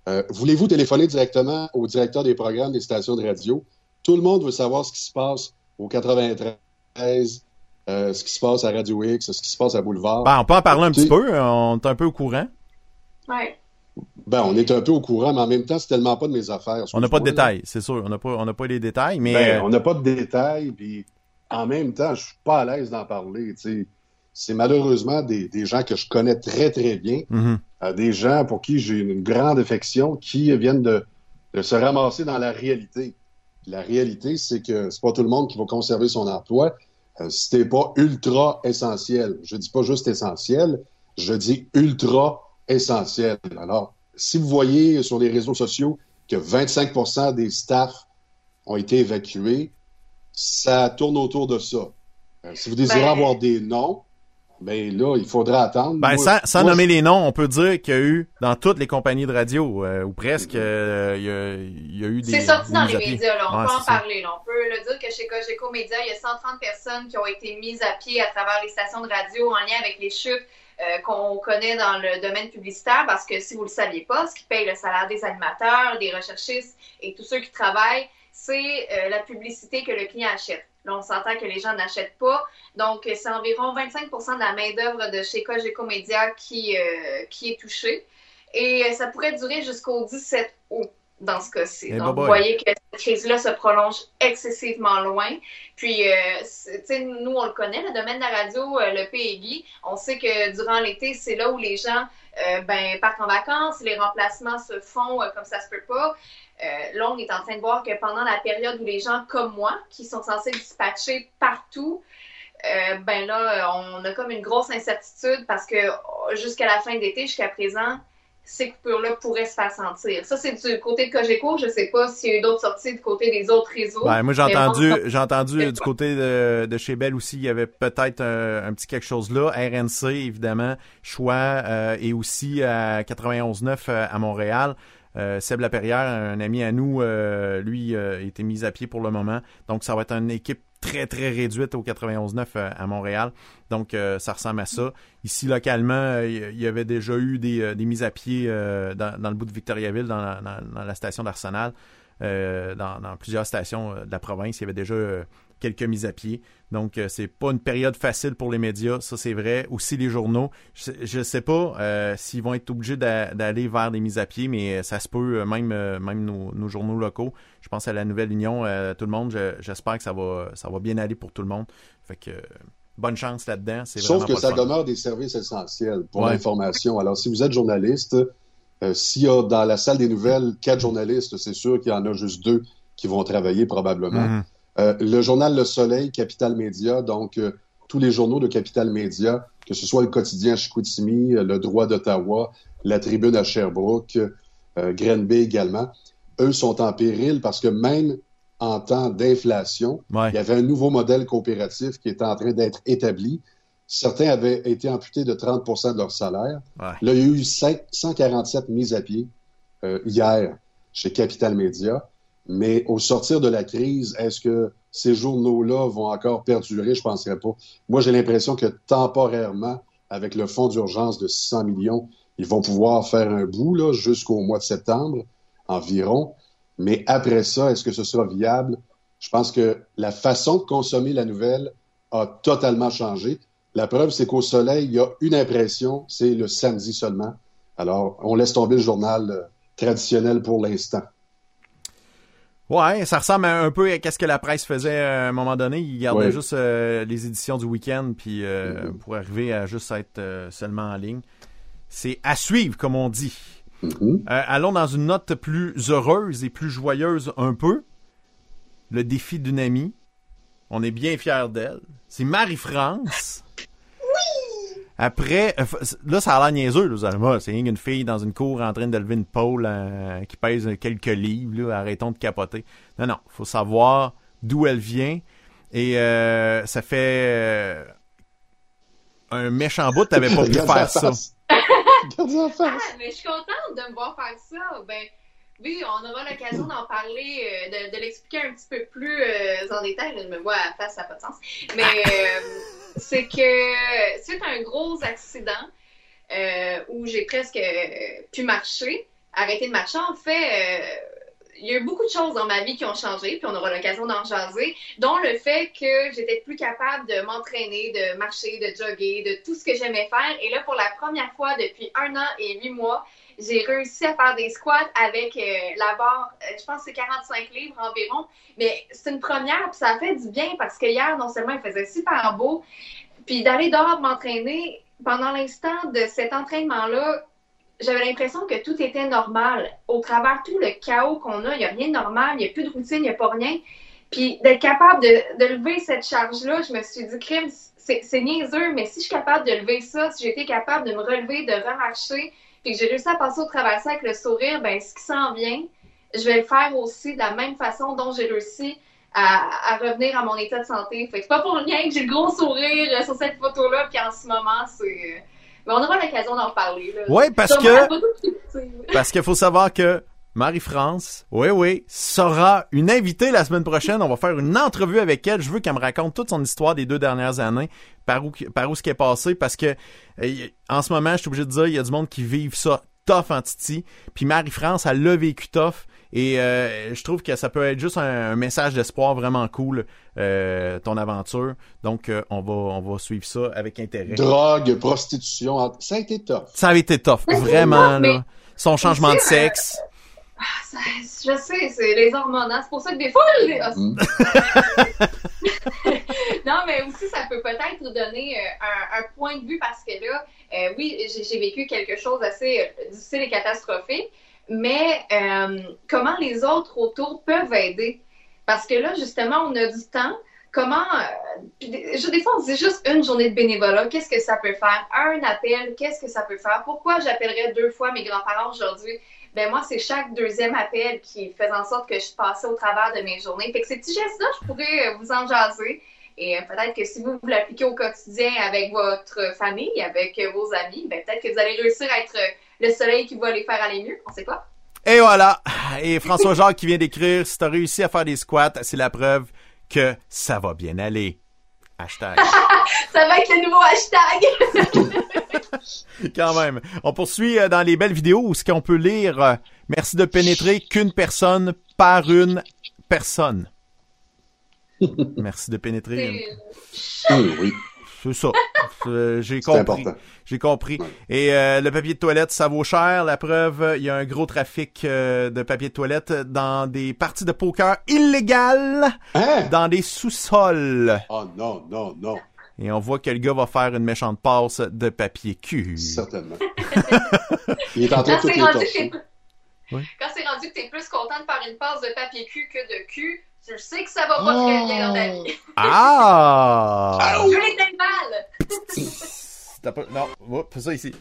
Euh, Voulez-vous téléphoner directement au directeur des programmes des stations de radio? Tout le monde veut savoir ce qui se passe au 93, euh, ce qui se passe à Radio X, ce qui se passe à Boulevard. Ben, on peut en parler un petit peu. On est un peu au courant. Ouais. Ben, on est un peu au courant, mais en même temps, c'est tellement pas de mes affaires. On n'a pas de détails, c'est sûr. On n'a pas, on n'a pas les détails, mais Ben, euh, on n'a pas de détails, puis en même temps, je suis pas à l'aise d'en parler, tu sais. c'est malheureusement des, des, gens que je connais très, très bien, mm-hmm. des gens pour qui j'ai une grande affection, qui viennent de, de, se ramasser dans la réalité. La réalité, c'est que c'est pas tout le monde qui va conserver son emploi. Euh, c'était pas ultra essentiel. Je dis pas juste essentiel, je dis ultra essentiel. Alors, si vous voyez sur les réseaux sociaux que 25% des staffs ont été évacués, ça tourne autour de ça. Euh, si vous désirez Ben- avoir des noms, ben là, il faudra attendre. Ben, Moi- sans, sans moi, nommer les noms, on peut dire qu'il y a eu, dans toutes les compagnies de radio, euh, ou presque, Mm-hmm. euh, il, y a, il y a eu des. C'est sorti dans les médias, là. on Ouais, peut en ça. parler. Là. On peut le dire que chez Cogeco Média, il y a 130 personnes qui ont été mises à pied à travers les stations de radio en lien avec les chutes euh, qu'on connaît dans le domaine publicitaire parce que si vous le saviez pas, ce qui paye le salaire des animateurs, des recherchistes et tous ceux qui travaillent, c'est euh, la publicité que le client achète. Là, on s'entend que les gens n'achètent pas. Donc, euh, c'est environ 25% de la main-d'œuvre de chez Cogeco Média qui, euh, qui est touchée. Et euh, ça pourrait durer jusqu'au 17 août dans ce cas-ci. Eh, Donc, vous voyez que cette crise-là se prolonge excessivement loin. Puis, euh, tu sais, nous, on le connaît, le domaine de la radio, euh, le PEGI. On sait que durant l'été, c'est là où les gens euh, ben, partent en vacances, les remplacements se font comme ça se peut pas. Euh, là, on est en train de voir que pendant la période où les gens comme moi, qui sont censés dispatcher partout, euh, ben là, on a comme une grosse incertitude parce que euh, jusqu'à la fin d'été, jusqu'à présent, ces coupures-là pourraient se faire sentir. Ça, c'est du côté de Cogeco. Je sais pas s'il y a eu d'autres sorties du côté des autres réseaux. Ben, moi, j'ai entendu, j'ai entendu du côté de, de chez Bell aussi, il y avait peut-être un, un petit quelque chose là. RNC, évidemment, Choix, euh, et aussi à 91.9 euh, à Montréal. Euh, Seb Laperrière, un ami à nous, euh, lui, euh, été mis à pied pour le moment. Donc, ça va être une équipe très, très réduite au 91.9 euh, à Montréal. Donc, ça ressemble à ça. Ici, localement, il y avait déjà eu des, mises à pied dans, le bout de Victoriaville, dans la, station d'Arsenal. Dans, plusieurs stations de la province, il y avait déjà quelques mises à pied. Donc, euh, c'est pas une période facile pour les médias, ça c'est vrai. Aussi les journaux. Je, je sais pas euh, s'ils vont être obligés d'a- d'aller vers des mises à pied, mais euh, ça se peut, même, même nos, nos journaux locaux. Je pense à la Nouvelle Union, euh, tout le monde, je- j'espère que ça va, ça va bien aller pour tout le monde. Fait que bonne chance là-dedans. Sauf que ça demeure des services essentiels pour Ouais. l'information. Alors, si vous êtes journaliste, euh, s'il y a dans la salle des nouvelles quatre journalistes, c'est sûr qu'il y en a juste deux qui vont travailler probablement. Mhm. Euh, le journal Le Soleil, Capital Média, donc euh, tous les journaux de Capital Média, que ce soit le quotidien Chicoutimi, euh, le Droit d'Ottawa, la Tribune à Sherbrooke, euh, Grenby également, eux sont en péril parce que même en temps d'inflation, Ouais. il y avait un nouveau modèle coopératif qui était en train d'être établi. Certains avaient été amputés de 30% de leur salaire. Ouais. Là, il y a eu 5 147 mises à pied hier chez Capital Média. Mais au sortir de la crise, est-ce que ces journaux-là vont encore perdurer? Je ne penserais pas. Moi, j'ai l'impression que temporairement, avec le fonds d'urgence de 600 millions, ils vont pouvoir faire un bout jusqu'au mois de septembre environ. Mais après ça, est-ce que ce sera viable? Je pense que la façon de consommer la nouvelle a totalement changé. La preuve, c'est qu'au soleil, il y a une impression, c'est le samedi seulement. Alors, on laisse tomber le journal euh, traditionnel pour l'instant. Ouais, ça ressemble un peu à ce que la presse faisait à un moment donné. Ils gardaient Ouais. juste euh, les éditions du week-end puis euh, Mhm. pour arriver à juste être euh, seulement en ligne. C'est à suivre, comme on dit. Mhm. Euh, allons dans une note plus heureuse et plus joyeuse un peu. Le défi d'une amie. On est bien fiers d'elle. C'est Marie-France. Après, euh, là, ça a l'air niaiseux, là, vous allez voir. C'est rien qu'une fille dans une cour en train de lever une pôle euh, qui pèse quelques livres, là. Arrêtons de capoter. Non, non. Faut savoir d'où elle vient. Et euh, ça fait euh, un méchant bout, t'avais pas pu faire ça. [LAUGHS] face. Ah, mais je suis contente de me voir faire ça. Ben, oui, on aura l'occasion d'en parler, euh, de, de l'expliquer un petit peu plus euh, en détail. Je me vois à la face, ça n'a pas de sens. Mais [LAUGHS] euh, c'est que suite à un gros accident euh, où j'ai presque pu marcher, arrêter de marcher, en fait, il y a eu beaucoup de choses dans ma vie qui ont changé, puis on aura l'occasion d'en jaser, dont le fait que j'étais plus capable de m'entraîner, de marcher, de jogger, de tout ce que j'aimais faire. Et là, pour la première fois depuis un an et huit mois, j'ai réussi à faire des squats avec euh, la barre, euh, je pense que c'est 45 livres environ. Mais c'est une première, puis ça fait du bien parce que hier, non seulement il faisait super beau, Puis d'aller dehors m'entraîner, pendant l'instant de cet entraînement-là, j'avais l'impression que tout était normal. Au travers tout le chaos qu'on a, il n'y a rien de normal, il n'y a plus de routine, il n'y a pas rien. Puis d'être capable de, de lever cette charge-là, je me suis dit, crime, c'est niaiseux, mais si je suis capable de lever ça, si j'étais capable de me relever, de remarcher, puis que j'ai réussi à passer au travers de ça avec le sourire, ben ce qui s'en vient, je vais le faire aussi de la même façon dont j'ai réussi à, à revenir à mon état de santé. Fait que c'est pas pour rien que j'ai le gros sourire euh, sur cette photo-là, puis en ce moment, c'est... euh, Mais on aura l'occasion d'en reparler. Là. Ouais, parce que-. Parce qu'il faut savoir que Marie-France, oui, oui, sera une invitée la semaine prochaine. On va faire une entrevue avec elle. Je veux qu'elle me raconte toute son histoire des deux dernières années, par où, par où ce qui est passé, parce que euh, en ce moment, je suis obligé de dire, il y a du monde qui vivent ça tough en titi. Puis Marie-France, elle l'a vécu tough. Et euh, je trouve que ça peut être juste un, un message d'espoir vraiment cool, euh, ton aventure. Donc, euh, on va on va suivre ça avec intérêt. Drogue, prostitution, ça a été tough. Ça avait été tough, vraiment. là. Son changement de sexe. Ah, ça- je sais, c'est les hormones. hein. C'est pour ça que des fois, les- ah, Mm. [LAUGHS] non, mais aussi, ça peut peut-être donner euh, un, un point de vue parce que là, euh, oui, j'ai vécu quelque chose d'assez euh, difficile et catastrophique, mais euh, comment les autres autour peuvent aider? Parce que là, justement, on a du temps. Comment. euh, je- des fois, on se dit juste une journée de bénévolat. Qu'est-ce que ça peut faire? Un appel, qu'est-ce que ça peut faire? Pourquoi j'appellerais deux fois mes grands-parents aujourd'hui? Ben moi, c'est chaque deuxième appel qui faisait en sorte que je passais au travers de mes journées. Fait que ces petits gestes-là, je pourrais euh, vous en jaser. Et euh, peut-être que si vous, vous l'appliquez au quotidien avec votre famille, avec euh, vos amis, ben peut-être que vous allez réussir à être le soleil qui va les faire aller mieux. On sait pas. Et voilà. Et François Jacques qui vient d'écrire, si t'as réussi à faire des squats, c'est la preuve que ça va bien aller. Hashtag. [LAUGHS] Ça va être le nouveau hashtag. [LAUGHS] Quand même. On poursuit euh, dans les belles vidéos où ce qu'on peut lire euh, Merci de pénétrer qu'une personne par une personne. [LAUGHS] Merci de pénétrer. une- oui, C'est ça. [LAUGHS] Euh, J'ai c'est compris. important. J'ai compris. Ouais. Et euh, le papier de toilette, ça vaut cher. La preuve, il y a un gros trafic euh, de papier de toilette dans des parties de poker illégales, Hein? dans des sous-sols. Oh non, non, non, Et on voit que le gars va faire une méchante passe de papier cul. certainement. [LAUGHS] Il est en train Quand de tout les Oui. quand c'est rendu que t'es plus content de faire une passe de papier cul que de cul, le sais que ça va pas très bien dans ta vie. Ah! [LAUGHS] Je l'ai mal. [LAUGHS] T'as pas... Non, fais ça ici.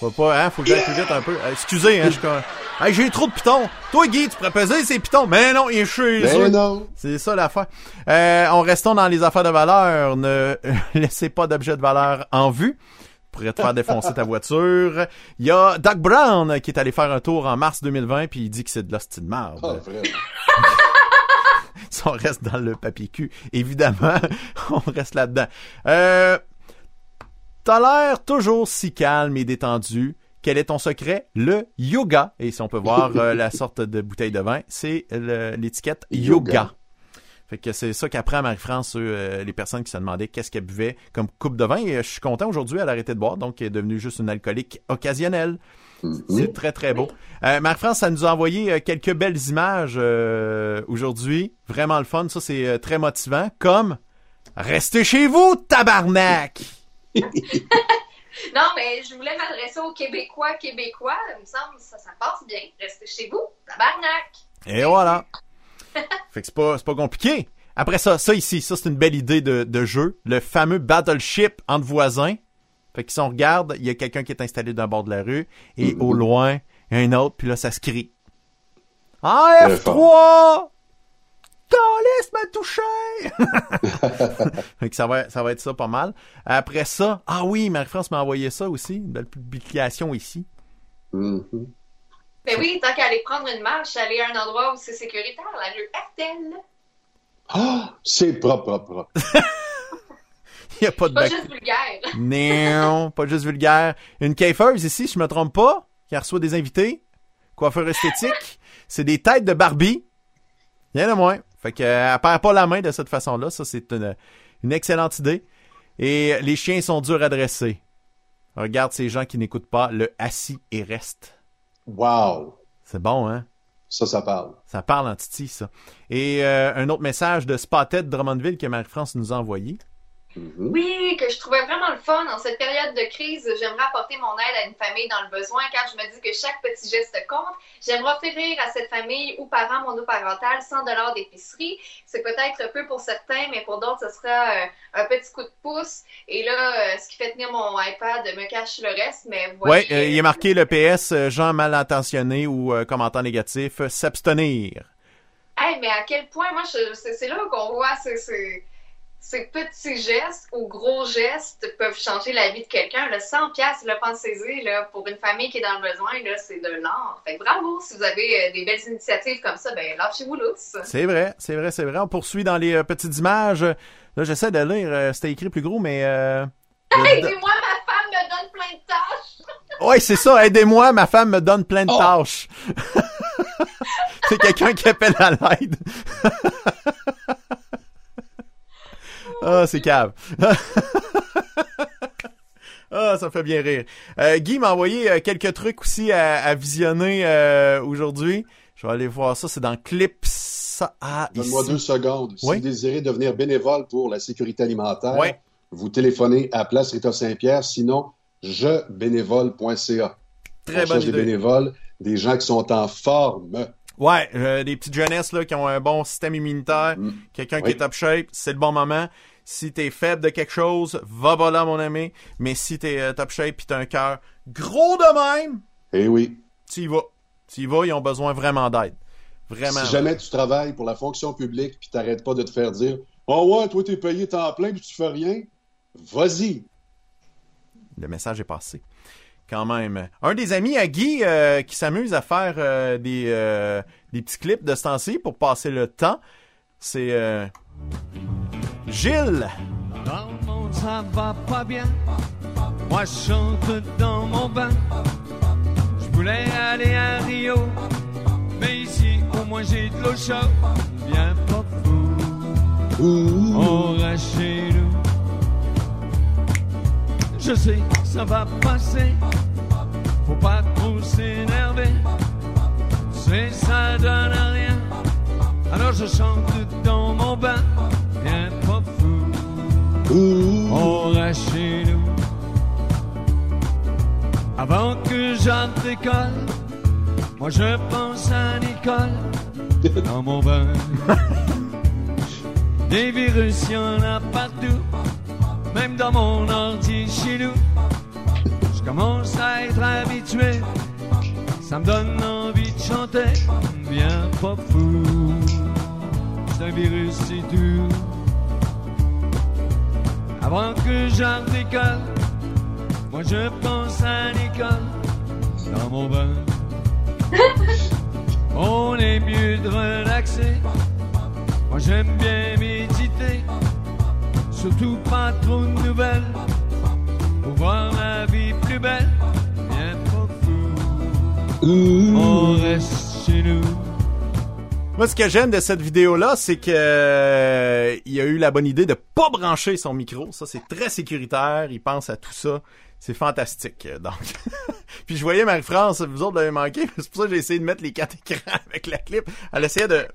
Faut pas, hein, faut que j'aille plus vite un peu. Euh, excusez, hein, je suis comme... Hey, j'ai trop de pitons. Toi, Guy, tu pourrais peser ces pitons. Mais non, il est chez. Ben non. C'est ça l'affaire. Euh, on restons dans les affaires de valeur. Ne [LAUGHS] laissez pas d'objets de valeur en vue. Pourrait te faire défoncer ta voiture. Il y a Doc Brown qui est allé faire un tour en mars 2020 puis il dit que c'est de l'hostie de marde. Vraiment. Si on reste dans le papier cul, évidemment, [LAUGHS] on reste là-dedans. Euh, T'as l'air toujours si calme et détendu. Quel est ton secret? Le yoga. Et si on peut voir euh, la [LAUGHS] sorte de bouteille de vin, c'est l'étiquette yoga. Yoga. Fait que c'est ça qu'apprend Marie-France, euh, les personnes qui se demandaient qu'est-ce qu'elle buvait comme coupe de vin. Et je suis content aujourd'hui, elle a arrêté de boire, donc elle est devenue juste une alcoolique occasionnelle. Mhm. C'est très, très beau. Euh, Marie-France, ça nous a envoyé euh, quelques belles images euh, aujourd'hui. Vraiment le fun. Ça, c'est euh, très motivant. Comme Restez chez vous, tabarnak! [LAUGHS] [LAUGHS] Non, mais je voulais m'adresser aux Québécois, Québécois. Il me semble que ça, ça passe bien. Restez chez vous, tabarnak. Et voilà. [LAUGHS] fait que c'est pas, c'est pas compliqué. Après ça, ça ici, ça c'est une belle idée de, de jeu. Le fameux battleship entre voisins. Fait que si on regarde, il y a quelqu'un qui est installé d'un bord de la rue et au loin, il y a un autre, puis là, ça se crie. Très F3! Calice m'a touché! [LAUGHS] fait que ça va, ça va être ça pas mal. Après ça, ah oui, Marie-France m'a envoyé ça aussi, une belle publication ici. Mhm. Ben oui, tant qu'à aller prendre une marche, aller à un endroit où c'est sécuritaire, la rue Hertel. Ah, c'est propre, propre, propre. [LAUGHS] Il [LAUGHS] y a pas de Pas juste vulgaire. [LAUGHS] Non, pas juste vulgaire. Une coiffeuse ici, si je me trompe pas, qui reçoit des invités. Coiffeur esthétique. C'est des têtes de Barbie. Rien de moins. Fait que, elle perd pas la main de cette façon-là. Ça, c'est une, une excellente idée. Et les chiens sont durs à dresser. Regarde ces gens qui n'écoutent pas le assis et reste. Wow. C'est bon, hein? Ça, ça parle. Ça parle en titi, ça. Et euh, un autre message de Spotted Drummondville que Marie-France nous a envoyé. Mhm. Oui, que je trouvais vraiment le fun. En cette période de crise, j'aimerais apporter mon aide à une famille dans le besoin car je me dis que chaque petit geste compte. J'aimerais offrir à cette famille ou parent monoparental 100 dollars d'épicerie. C'est peut-être peu pour certains, mais pour d'autres, ce sera euh, un petit coup de pouce. Et là, euh, ce qui fait tenir mon iPad me cache le reste, mais Ouais, voyez, euh, il est marqué le PS, gens mal intentionnés ou euh, commentaires négatifs, euh, s'abstenir. Hey, mais à quel point, moi, c'est c'est là qu'on voit ces, ces, petits gestes ou gros gestes peuvent changer la vie de quelqu'un. Le 100 pièces, le pensez-y, là, pour une famille qui est dans le besoin, là, c'est de l'or. Fait que bravo, si vous avez euh, des belles initiatives comme ça, ben lâchez-vous lousse. C'est vrai, c'est vrai, c'est vrai. On poursuit dans les euh, petites images. Là, j'essaie de lire, euh, c'était écrit plus gros, mais... Euh... Aidez-moi, ma femme me donne plein de tâches. [LAUGHS] Ouais, c'est ça, aidez-moi, ma femme me donne plein de Oh. tâches. [LAUGHS] c'est quelqu'un qui appelle à l'aide. [LAUGHS] Ah, c'est cave. [LAUGHS] Ah, ça me fait bien rire. Euh, Guy m'a envoyé euh, quelques trucs aussi à, à visionner euh, aujourd'hui. Je vais aller voir ça. C'est dans Clips. Ah, Donne-moi deux secondes. Si vous désirez devenir bénévole pour la sécurité alimentaire, vous téléphonez à Place Rita Saint-Pierre, sinon jebénévole.ca. Très On bonne des bénévoles, des gens qui sont en forme. Ouais, des petites jeunesses là, qui ont un bon système immunitaire, Mm. quelqu'un qui est top shape, c'est le bon moment. Si t'es faible de quelque chose, va pas là, mon ami. Mais si t'es euh, top shape pis t'as un cœur gros de même, Eh oui. tu y vas. Tu y vas, ils ont besoin vraiment d'aide. Vraiment. Si jamais tu travailles pour la fonction publique puis t'arrêtes pas de te faire dire Oh ouais, toi t'es payé temps plein puis tu fais rien, vas-y. Le message est passé. Quand même. Un des amis à Guy euh, qui s'amuse à faire euh, des, euh, des petits clips de ce temps-ci pour passer le temps, c'est Gilles. Dans le monde, ça va pas bien. Moi, je chante dans mon bain. Je voulais aller à Rio. Mais ici, au moins, j'ai de l'eau chaude. Viens pas fou. Ouh. On reste chez nous. Je sais, ça va passer. Faut pas trop s'énerver. C'est ça donne rien. Alors je chante dans mon bain. Ouh. On reste chez nous. Avant que j'entre l'école, moi je pense à Nicole [LAUGHS] dans mon bain. Des virus, y en a partout, même dans mon ordi chez nous. Je commence à être habitué, ça me donne envie de chanter. Viens pas fou, c'est un virus, c'est tout. Avant que j'entre l'école, moi je pense à l'école dans mon bain. [LAUGHS] On est mieux de relaxer. Moi j'aime bien méditer. Surtout pas trop de nouvelles. Pour voir la vie plus belle. Pas fou. On reste chez nous. Moi, ce que j'aime de cette vidéo-là, c'est que euh, il a eu la bonne idée de pas brancher son micro. Ça, c'est très sécuritaire. Il pense à tout ça. C'est fantastique. euh, Donc, [LAUGHS] puis je voyais Marie-France, vous autres l'avez manqué. [LAUGHS] C'est pour ça que j'ai essayé de mettre les quatre [LAUGHS] écrans avec la clip. Elle essayait de.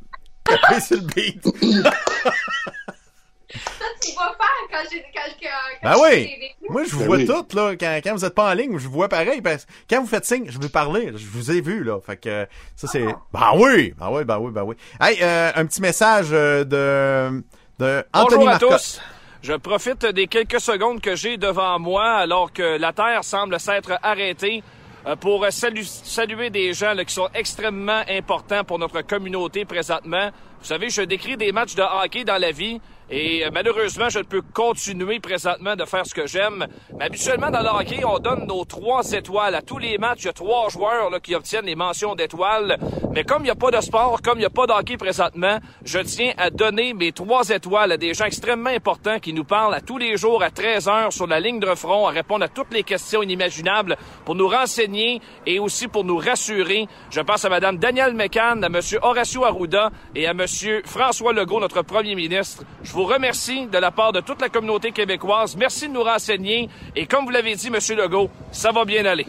Ça, tu vas faire quand j'ai quand, quand, Ben oui. Moi, je vous Ben vois oui. toutes, là. Quand, quand vous êtes pas en ligne, je vous vois pareil. Parce que quand vous faites signe, je veux parler. Je vous ai vu, là. Fait que ça, c'est... Ben oui! Ben oui, ben oui, ben oui. Hey, euh, un petit message euh, de... de Anthony Bonjour à tous. Je profite des quelques secondes que j'ai devant moi alors que la Terre semble s'être arrêtée euh, pour salu- saluer des gens là, qui sont extrêmement importants pour notre communauté présentement. Vous savez, je décris des matchs de hockey dans la vie et euh, malheureusement, je ne peux continuer présentement de faire ce que j'aime. Mais habituellement, dans le hockey, on donne nos trois étoiles. À tous les matchs, il y a trois joueurs là, qui obtiennent les mentions d'étoiles. Mais comme il n'y a pas de sport, comme il n'y a pas de hockey présentement, je tiens à donner mes trois étoiles à des gens extrêmement importants qui nous parlent à tous les jours à 13 heures sur la ligne de front, à répondre à toutes les questions inimaginables pour nous renseigner et aussi pour nous rassurer. Je pense à Madame Danielle McCann, à Monsieur Horacio Arruda et à Monsieur François Legault, notre premier ministre. Remercie de la part de toute la communauté québécoise. Merci de nous renseigner. Et comme vous l'avez dit, Monsieur Legault, ça va bien aller.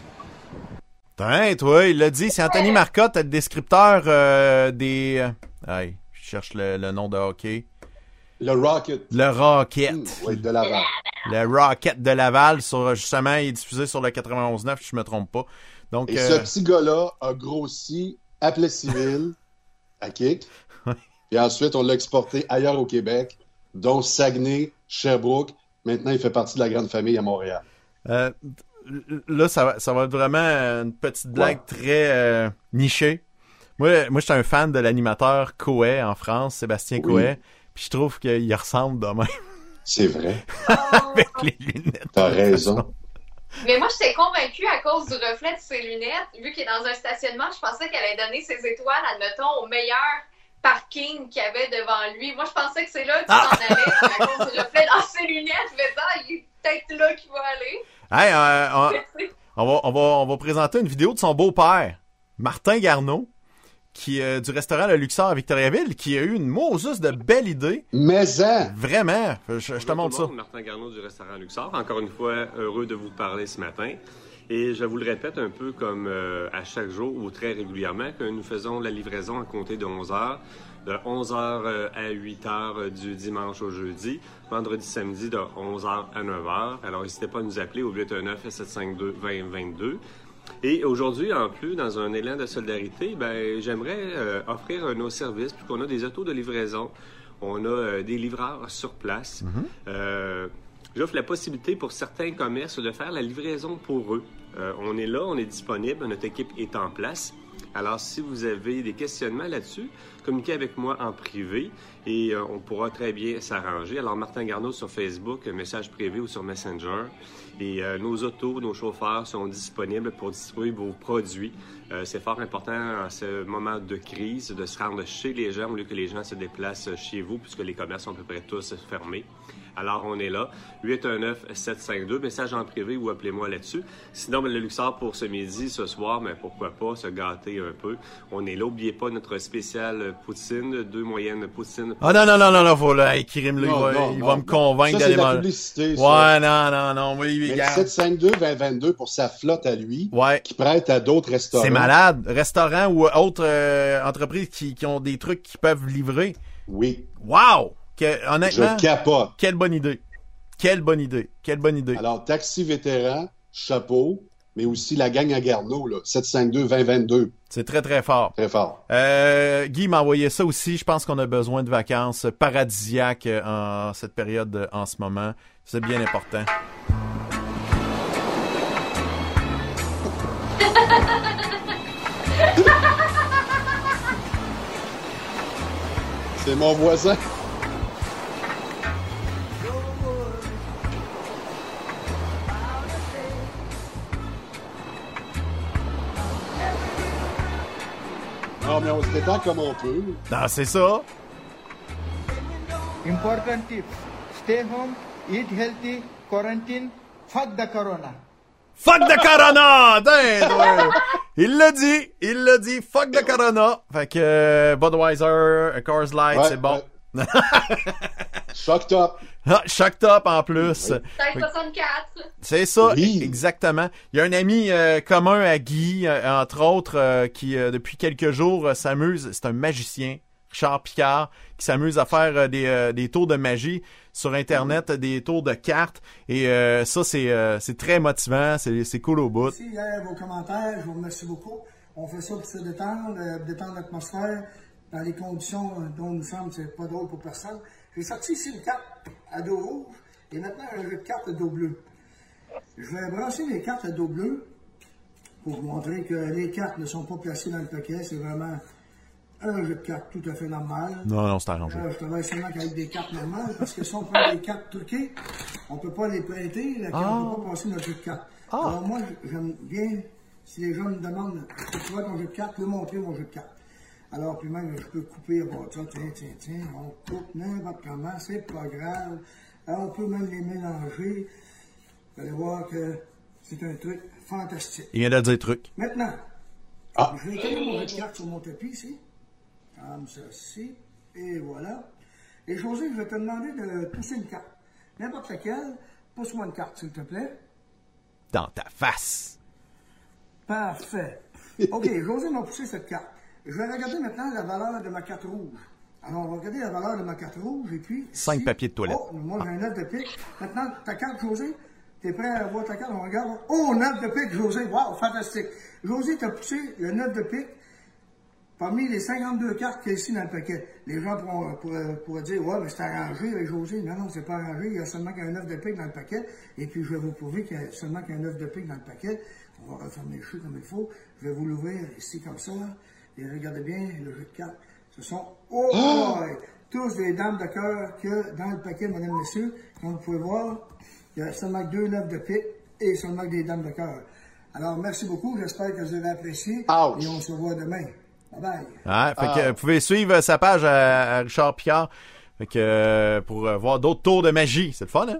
Tain, toi, il l'a dit, c'est Anthony Marcotte, le descripteur euh, des... euh, Hey, je cherche le, le nom de hockey. Le Rocket. Le Rocket. Mmh, oui, de Laval. Le Rocket de Laval, sur, justement, il est diffusé sur le 91.9, si je me trompe pas. Donc, Et euh, ce petit gars-là a grossi à Plessisville, [LAUGHS] à Kick. Et ensuite, on l'a exporté ailleurs au Québec, dont Saguenay, Sherbrooke. Maintenant, il fait partie de la grande famille à Montréal. euh, là, ça va, ça va être vraiment une petite blague très euh, nichée. Moi, moi, je suis un fan de l'animateur Coé en France, Sébastien Oui. Coé. Puis je trouve qu'il ressemble de même C'est vrai. [LAUGHS] avec les lunettes. T'as raison. Mais moi, j'étais convaincue à cause du reflet de ses lunettes. Vu qu'il est dans un stationnement, je pensais qu'elle allait donner ses étoiles, admettons, au meilleur parking qu'il y avait devant lui. Moi, je pensais que c'est là que tu Ah! t'en allais à cause du reflet dans ses lunettes. Mais ça, il est peut-être là qu'il va aller. Hey, euh, on, [LAUGHS] on va, on, va, on va présenter une vidéo de son beau-père, Martin Garneau, qui euh, du restaurant Le Luxor à Victoriaville, qui a eu une Moses de belle idée. Mais hein, Vraiment, je, je te montre ça. Martin Garneau du restaurant Luxor. Encore une fois, heureux de vous parler ce matin. Et je vous le répète un peu comme euh, à chaque jour ou très régulièrement que nous faisons la livraison à compter de 11 heures, de 11 heures euh, à 8 heures euh, du dimanche au jeudi, vendredi, samedi de 11 heures à 9 heures. Alors n'hésitez pas à nous appeler au 819 752 2022. Et aujourd'hui, en plus, dans un élan de solidarité, ben, j'aimerais euh, offrir nos services, puisqu'on a des autos de livraison, on a euh, des livreurs sur place. Euh, J'offre la possibilité pour certains commerces de faire la livraison pour eux. Euh, on est là, on est disponible, notre équipe est en place. Alors, si vous avez des questionnements là-dessus, communiquez avec moi en privé et euh, on pourra très bien s'arranger. Alors, Martin Garneau sur Facebook, un message privé ou sur Messenger. Et euh, nos autos, nos chauffeurs sont disponibles pour distribuer vos produits. Euh, c'est fort important en ce moment de crise de se rendre chez les gens au lieu que les gens se déplacent chez vous puisque les commerces sont à peu près tous fermés. Alors, on est là. 819-752, message en privé ou appelez-moi là-dessus. Sinon, ben, le Luxor pour ce midi, ce soir, mais pourquoi pas se gâter un peu. On est là. N'oubliez pas notre spécial poutine, deux moyennes poutines. Ah non, non, non, non, non, faut là, hey, Kirim, là, il Non, va, non, il non, va me convaincre d'aller manger. publicité, ça. Ouais, non, non, non, oui, oui, mais regarde. 752-2022 pour sa flotte à lui, Ouais. qui prête à d'autres restaurants. Malade. Restaurants ou autres euh, entreprises qui, qui ont des trucs qui peuvent livrer. Oui, Wow! Que- honnêtement, je capote. quelle bonne idée. Quelle bonne idée. Quelle bonne idée. Alors, taxi vétéran, chapeau, mais aussi la gang à Garneau, là, 752-2022. C'est très, très fort. Très fort. Euh, Guy m'a envoyé ça aussi. Je pense qu'on a besoin de vacances paradisiaques euh, en cette période euh, en ce moment. C'est bien important. [LAUGHS] [LAUGHS] C'est mon voisin. Non, mais on se détend comme on peut. Non, c'est ça. Important tips. Stay home, eat healthy, quarantine, fuck the corona. Fuck the corona! Ouais. Il l'a dit, il l'a dit, fuck the corona. Fait que euh, Budweiser, Coors Light, Ouais, c'est bon. ouais. Shocked up. [LAUGHS] Ah, Shocked up en plus. Peut-être 64. C'est ça, Oui. exactement. Il y a un ami euh, commun à Guy, euh, entre autres, euh, qui euh, depuis quelques jours euh, s'amuse. C'est un magicien, Richard Picard, qui s'amuse à faire euh, des, euh, des tours de magie sur Internet, des tours de cartes. Et euh, ça, c'est euh, c'est très motivant, c'est c'est cool au bout. Merci hier vos commentaires, je vous remercie beaucoup. On fait ça pour se détendre, euh, détendre l'atmosphère dans les conditions dont nous sommes, c'est pas drôle pour personne. J'ai sorti ici une carte à dos rouge et maintenant un jeu de cartes à dos bleu. Je vais brasser les cartes à dos bleu pour vous montrer que les cartes ne sont pas placées dans le paquet, c'est vraiment un jeu de cartes tout à fait normal. Non, non, c'est arrangé. Euh, je travaille seulement avec des cartes normales parce que si on prend des cartes truquées, on peut pas les prêter, la carte, on peut pas passer notre jeu de cartes. Alors moi, j'aime bien, si les gens me demandent tu vois ton jeu de cartes, leur montrer mon jeu de cartes. Alors, puis même, je peux couper, bon, tiens, tiens, tiens, tiens, on coupe n'importe comment, c'est pas grave. Alors, on peut même les mélanger. Vous allez voir que c'est un truc fantastique. Il vient de dire truc. Maintenant, Ah. je vais étaler mon jeu de cartes sur mon tapis ici. Comme ceci. Et voilà. Et José, je vais te demander de pousser une carte. N'importe laquelle. Pousse-moi une carte, s'il te plaît. Dans ta face. Parfait. [LAUGHS] OK, José m'a poussé cette carte. Je vais regarder maintenant la valeur de ma carte rouge. Alors, on va regarder la valeur de ma carte rouge et puis. Cinq papiers de toilette. Oh, moi, j'ai un 9 de pique. Maintenant, ta carte, José, t'es prêt à voir ta carte? On regarde. Oh, 9 de pique, José. Wow, fantastique. José, t'as poussé le 9 de pique parmi les 52 cartes qu'il y a ici dans le paquet. Les gens pourront, pourraient, pourraient dire, ouais, mais c'est arrangé avec José. Non, non, c'est pas arrangé. Il y a seulement qu'un 9 de pique dans le paquet. Et puis, je vais vous prouver qu'il y a seulement qu'un 9 de pique dans le paquet. On va refermer le jeu comme il faut. Je vais vous l'ouvrir ici comme ça. Et regardez bien le jeu de cartes. Ce sont, oh, boy, tous des dames de cœur que dans le paquet, mesdames messieurs, comme vous pouvez voir, il y a seulement deux 9 de pique et seulement que des dames de cœur. Alors, merci beaucoup. J'espère que vous avez apprécié. Et on se voit demain. Bye bye. Ouais, fait que euh, vous pouvez suivre euh, sa page à, à Richard Picard. Fait que euh, pour euh, voir d'autres tours de magie. C'est le fun, hein?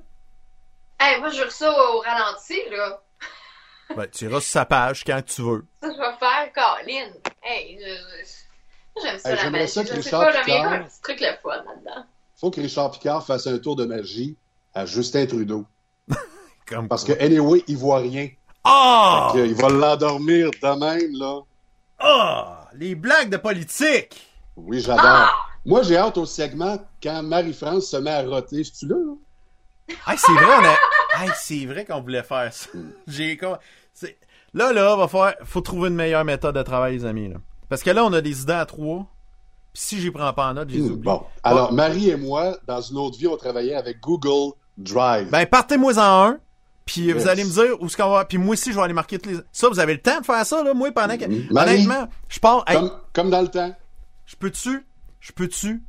Hey, moi, je ça au ralenti, là. [LAUGHS] Ben, tu iras sur sa page quand tu veux. Ça, je vais faire Colin. Hey, je, je- j'aime ça, Hey, la magie. ça que je sais Richard pas, j'aime bien Picard- un petit truc le fun là-dedans. faut que Richard Picard fasse un tour de magie à Justin Trudeau. [LAUGHS] Comme Parce que, anyway, il voit rien. Ah! Il va l'endormir de même, là. Ah! Les blagues de politique! Oui, j'adore. Moi, j'ai hâte au segment quand Marie-France se met à roter. C'est-tu là, là? Hey, c'est vrai, on a... hey, c'est vrai qu'on voulait faire ça. J'ai comme... c'est- Là, là, va faire... faut trouver une meilleure méthode de travail, les amis. Là. Parce que là, on a des idées à trois. Puis si j'y prends pas en note, j'ai oublié. Bon. Alors, Marie et moi, dans une autre vie, on travaillait avec Google Drive. Ben, partez-moi en un. Puis Yes. vous allez me dire où ce qu'on va. Puis moi aussi, je vais aller marquer toutes les. Ça, vous avez le temps de faire ça, là, moi, pendant que. Marie, Honnêtement, je pars. hey, Comme, dans le temps. je peux-tu? Je peux-tu?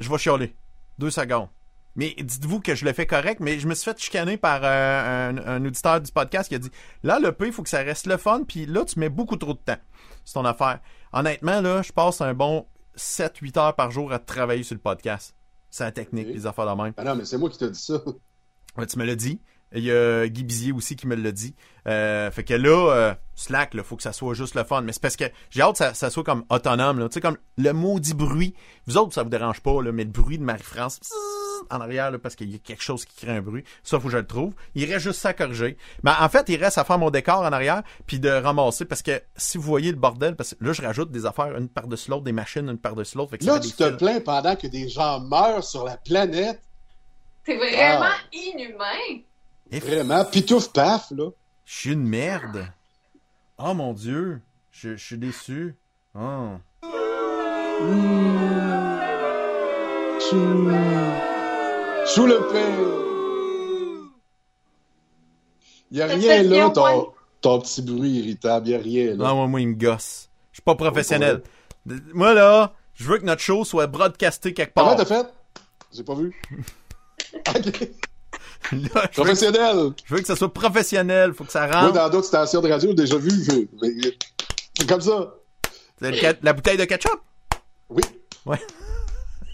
Je vais chialer. Deux secondes. Mais dites-vous que je le fais correct, mais je me suis fait chicaner par euh, un, un auditeur du podcast qui a dit Là, le P, il faut que ça reste le fun, puis là, tu mets beaucoup trop de temps. C'est ton affaire. Honnêtement, là, je passe un bon 7-8 heures par jour à travailler sur le podcast. C'est la technique, les affaires de même. Ah non, mais c'est moi qui t'ai dit ça. Ouais, tu me l'as dit. Il y a Guy Bizier aussi qui me l'a dit. Euh, fait que là, euh, Slack, il faut que ça soit juste le fun. Mais c'est parce que j'ai hâte que ça, ça soit comme autonome. Tu sais, comme le maudit bruit. Vous autres, ça vous dérange pas, là, mais le bruit de Marie-France en arrière, là, parce qu'il y a quelque chose qui crée un bruit. Ça, faut que je le trouve. Il reste juste ça à corriger. Mais en fait, il reste à faire mon décor en arrière, puis de ramasser, parce que si vous voyez le bordel, parce que là, je rajoute des affaires une par-dessus l'autre, des machines une par-dessus l'autre. Là, tu te fils. plains pendant que des gens meurent sur la planète. C'est vraiment Ah. inhumain. Vraiment. Pitouf paf, là. Je suis une merde. Oh mon dieu. Je, je suis déçu. Oh. Sous, sous le pain. Il n'y a rien là, ton, petit bruit irritable. Il n'y a rien là. Non, moi, moi, il me gosse. Je suis pas professionnel. Moi, là, je veux que notre show soit broadcasté quelque part. Comment t'as fait? J'ai pas vu. [LAUGHS] Ok. [LAUGHS] Là, je, veux, Professionnel. je veux que ça soit professionnel. Faut que ça Moi, rentre. dans d'autres stations de radio, j'ai déjà vu. C'est comme ça. C'est le ca- La bouteille de ketchup? Oui. Ouais. [LAUGHS]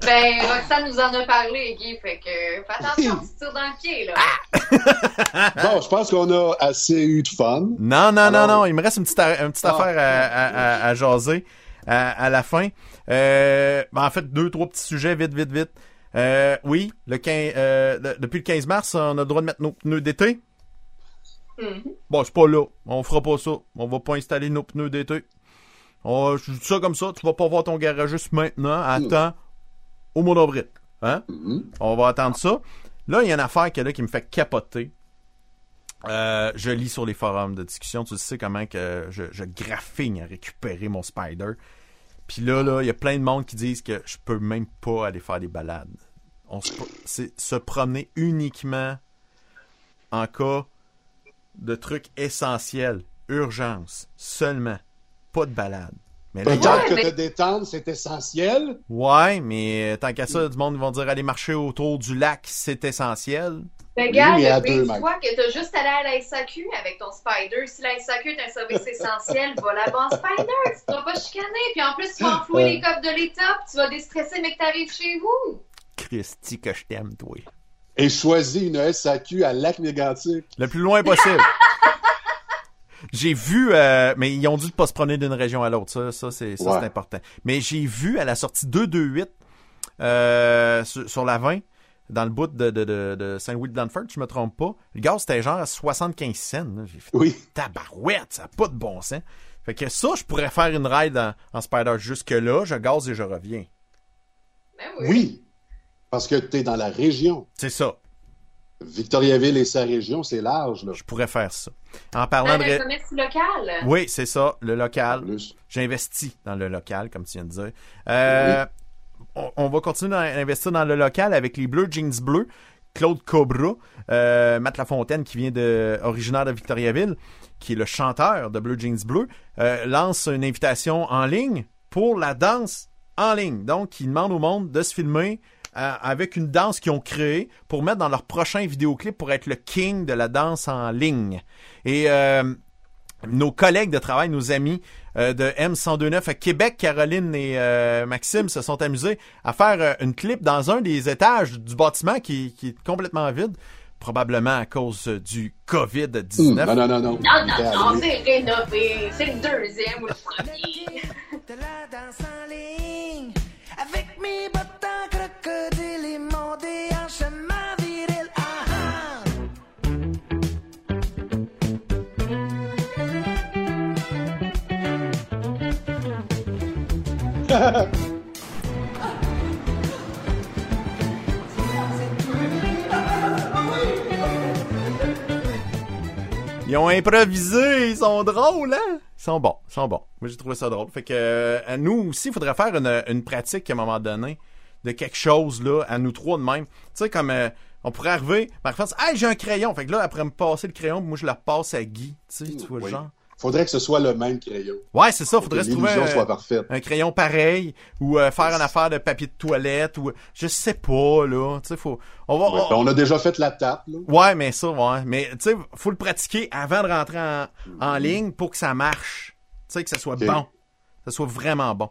Ben, Roxane nous en a parlé, Guy, fait que fais attention, tu tires dans le pied, là. [LAUGHS] Bon, je pense qu'on a assez eu de fun. Non, non, non, Alors- non. Il me reste une petite, une petite Ah. affaire à, à, à- à jaser à, à la fin. Euh, ben, en fait, deux, trois petits sujets, vite, vite, vite. Euh, oui, le 15, euh, le- depuis le 15 mars, on a le droit de mettre nos pneus d'été. Mhm. Bon, c'est pas là. On fera pas ça. On va pas installer nos pneus d'été. On, je dis ça comme ça. Tu vas pas voir ton garagiste maintenant. Attends au mois d'avril. Hein? On va attendre ça. Là, il y a une affaire qui, est là, qui me fait capoter. Euh, je lis sur les forums de discussion. Tu sais comment que je, je graffigne à récupérer mon Spider. Puis là, là, il y a plein de monde qui disent que je peux même pas aller faire des balades. On c'est se promener uniquement en cas de trucs essentiels, urgence, seulement, pas de balade. Mais là, Peut-être que mais- te détendre, c'est essentiel. ouais, mais tant qu'à ça, du monde vont dire aller marcher autour du lac, c'est essentiel. Ben, gars, mais à il y a deux des mètres. fois que t'as juste allé à la SAQ avec ton Spider. Si la SAQ est un service essentiel, va là-bas en Spider. Tu vas pas chicaner. Puis en plus, tu vas enflouer les coffres de l'État. puis tu vas déstresser, mais que t'arrives chez vous. Christy, que je t'aime, toi. Et choisis une SAQ à Lac-Mégantic. Le plus loin possible. [LAUGHS] J'ai vu, euh, mais ils ont dû pas se promener d'une région à l'autre. Ça, ça c'est ça, Ouais. c'est important. Mais j'ai vu à la sortie 228 euh, sur, sur la 20, dans le bout de, de, de, de Saint-Louis de Danford, je me trompe pas. Le gaz, c'était genre à 75 cents. là. J'ai fait Oui. tabarouette, ça n'a pas de bon sens. Fait que ça, je pourrais faire une ride en, en Spider jusque-là, je gaz et je reviens. Ben oui. oui. parce que tu es dans la région. C'est ça. Victoriaville et sa région, c'est large. Là. Je pourrais faire ça. En parlant Dans de... le ré- commerce local. Oui, c'est ça, le local. J'investis dans le local, comme tu viens de dire. Euh, on, on va continuer à investir dans le local avec les Bleus Jeans Bleus. Claude Cobra, euh, Matt Lafontaine, qui vient de originaire de Victoriaville, qui est le chanteur de Bleu Jeans Bleu, euh, lance une invitation en ligne pour la danse en ligne. Donc, il demande au monde de se filmer euh, avec une danse qu'ils ont créée pour mettre dans leur prochain vidéoclip pour être le king de la danse en ligne. Et euh, nos collègues de travail, nos amis euh, de M1029 à Québec, Caroline et euh, Maxime se sont amusés à faire euh, une clip dans un des étages du bâtiment qui, qui est complètement vide, probablement à cause du COVID-19. Hum, non, non, non, non. Non, non, non, c'est rénové. C'est le deuxième ou le premier. [LAUGHS] de la danse en ligne Avec mes bottes ah, ah. Ils ont improvisé, ils sont drôles, hein? Ils sont bons, ils sont bons. Moi, j'ai trouvé ça drôle. Fait que euh, nous aussi, il faudrait faire une pratique à un moment donné de quelque chose, là, à nous trois de même. Tu sais, comme euh, on pourrait arriver, par exemple, hey, j'ai un crayon. Fait que là, après me passer le crayon, moi, je le repasse à Guy. Tu sais, tu vois le genre. Faudrait que ce soit le même crayon. Ouais, c'est ça. Faudrait que se trouver un, soit parfaite. un crayon pareil ou euh, faire une affaire de papier de toilette ou je sais pas là. Tu sais, faut. On va. Ouais, on- ben, on a déjà fait la tape. Là. Ouais, mais ça, ouais. Mais tu sais, faut le pratiquer avant de rentrer en, en ligne pour que ça marche. Tu sais, que ça soit bon. Que ça soit vraiment bon.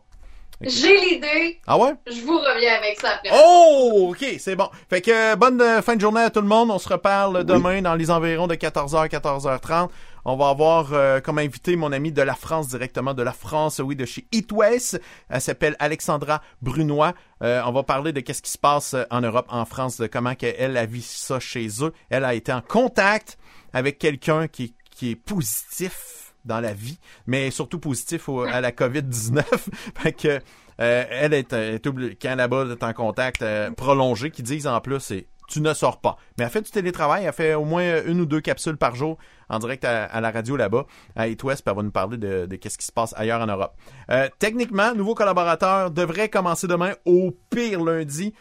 J'ai l'idée. Ah ouais? Je vous reviens avec ça après. Oh, ok, c'est bon. Fait que euh, bonne euh, fin de journée à tout le monde. On se reparle demain dans les environs de 14h, 14h30. On va avoir euh, comme invité mon ami de la France, directement de la France, oui, de chez Eat West. Elle s'appelle Alexandra Brunois. Euh, on va parler de qu'est-ce qui se passe en Europe, en France, de comment qu'elle a vu ça chez eux. Elle a été en contact avec quelqu'un qui, qui est positif dans la vie, mais surtout positif à la COVID-19. [LAUGHS] fait que euh, elle est, est obli- quand là-bas est en contact euh, prolongé, qui disent en plus c'est tu ne sors pas. Mais elle fait du télétravail, elle fait au moins une ou deux capsules par jour en direct à, la radio là-bas, à It West, puis elle va nous parler de, de qu'est-ce qui se passe ailleurs en Europe. Euh, techniquement, nouveau collaborateur devrait commencer demain, au pire lundi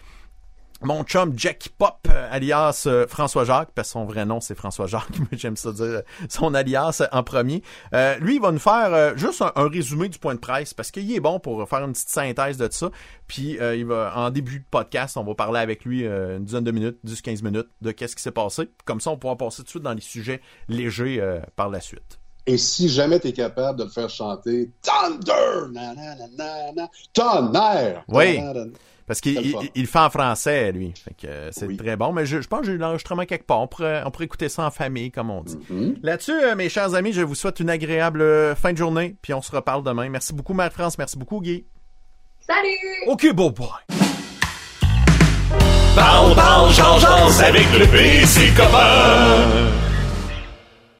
mon chum Jackie Pop, euh, alias euh, François Jacques, parce que son vrai nom c'est François Jacques, [LAUGHS] mais j'aime ça dire euh, son alias en premier. Euh, lui, il va nous faire euh, juste un, un résumé du point de presse, parce qu'il est bon pour faire une petite synthèse de ça. Puis euh, il va en début de podcast, on va parler avec lui euh, une dizaine de minutes, 10-15 minutes, de qu'est-ce qui s'est passé. Comme ça, on pourra passer tout de suite dans les sujets légers euh, par la suite. Et si jamais tu es capable de le faire chanter Thunder, na, na, tonnerre. Oui. Parce qu'il fait en français, lui. Fait que euh, c'est très bon. Mais je, je pense que j'ai eu l'enregistrement quelque part. On pourrait, on pourrait écouter ça en famille, comme on dit. Mhm. Là-dessus, euh, mes chers amis, je vous souhaite une agréable euh, fin de journée. Puis on se reparle demain. Merci beaucoup, Marie-France. Merci beaucoup, Guy. Salut! OK, beau boy. Parle, parle, change, change avec le PC copain.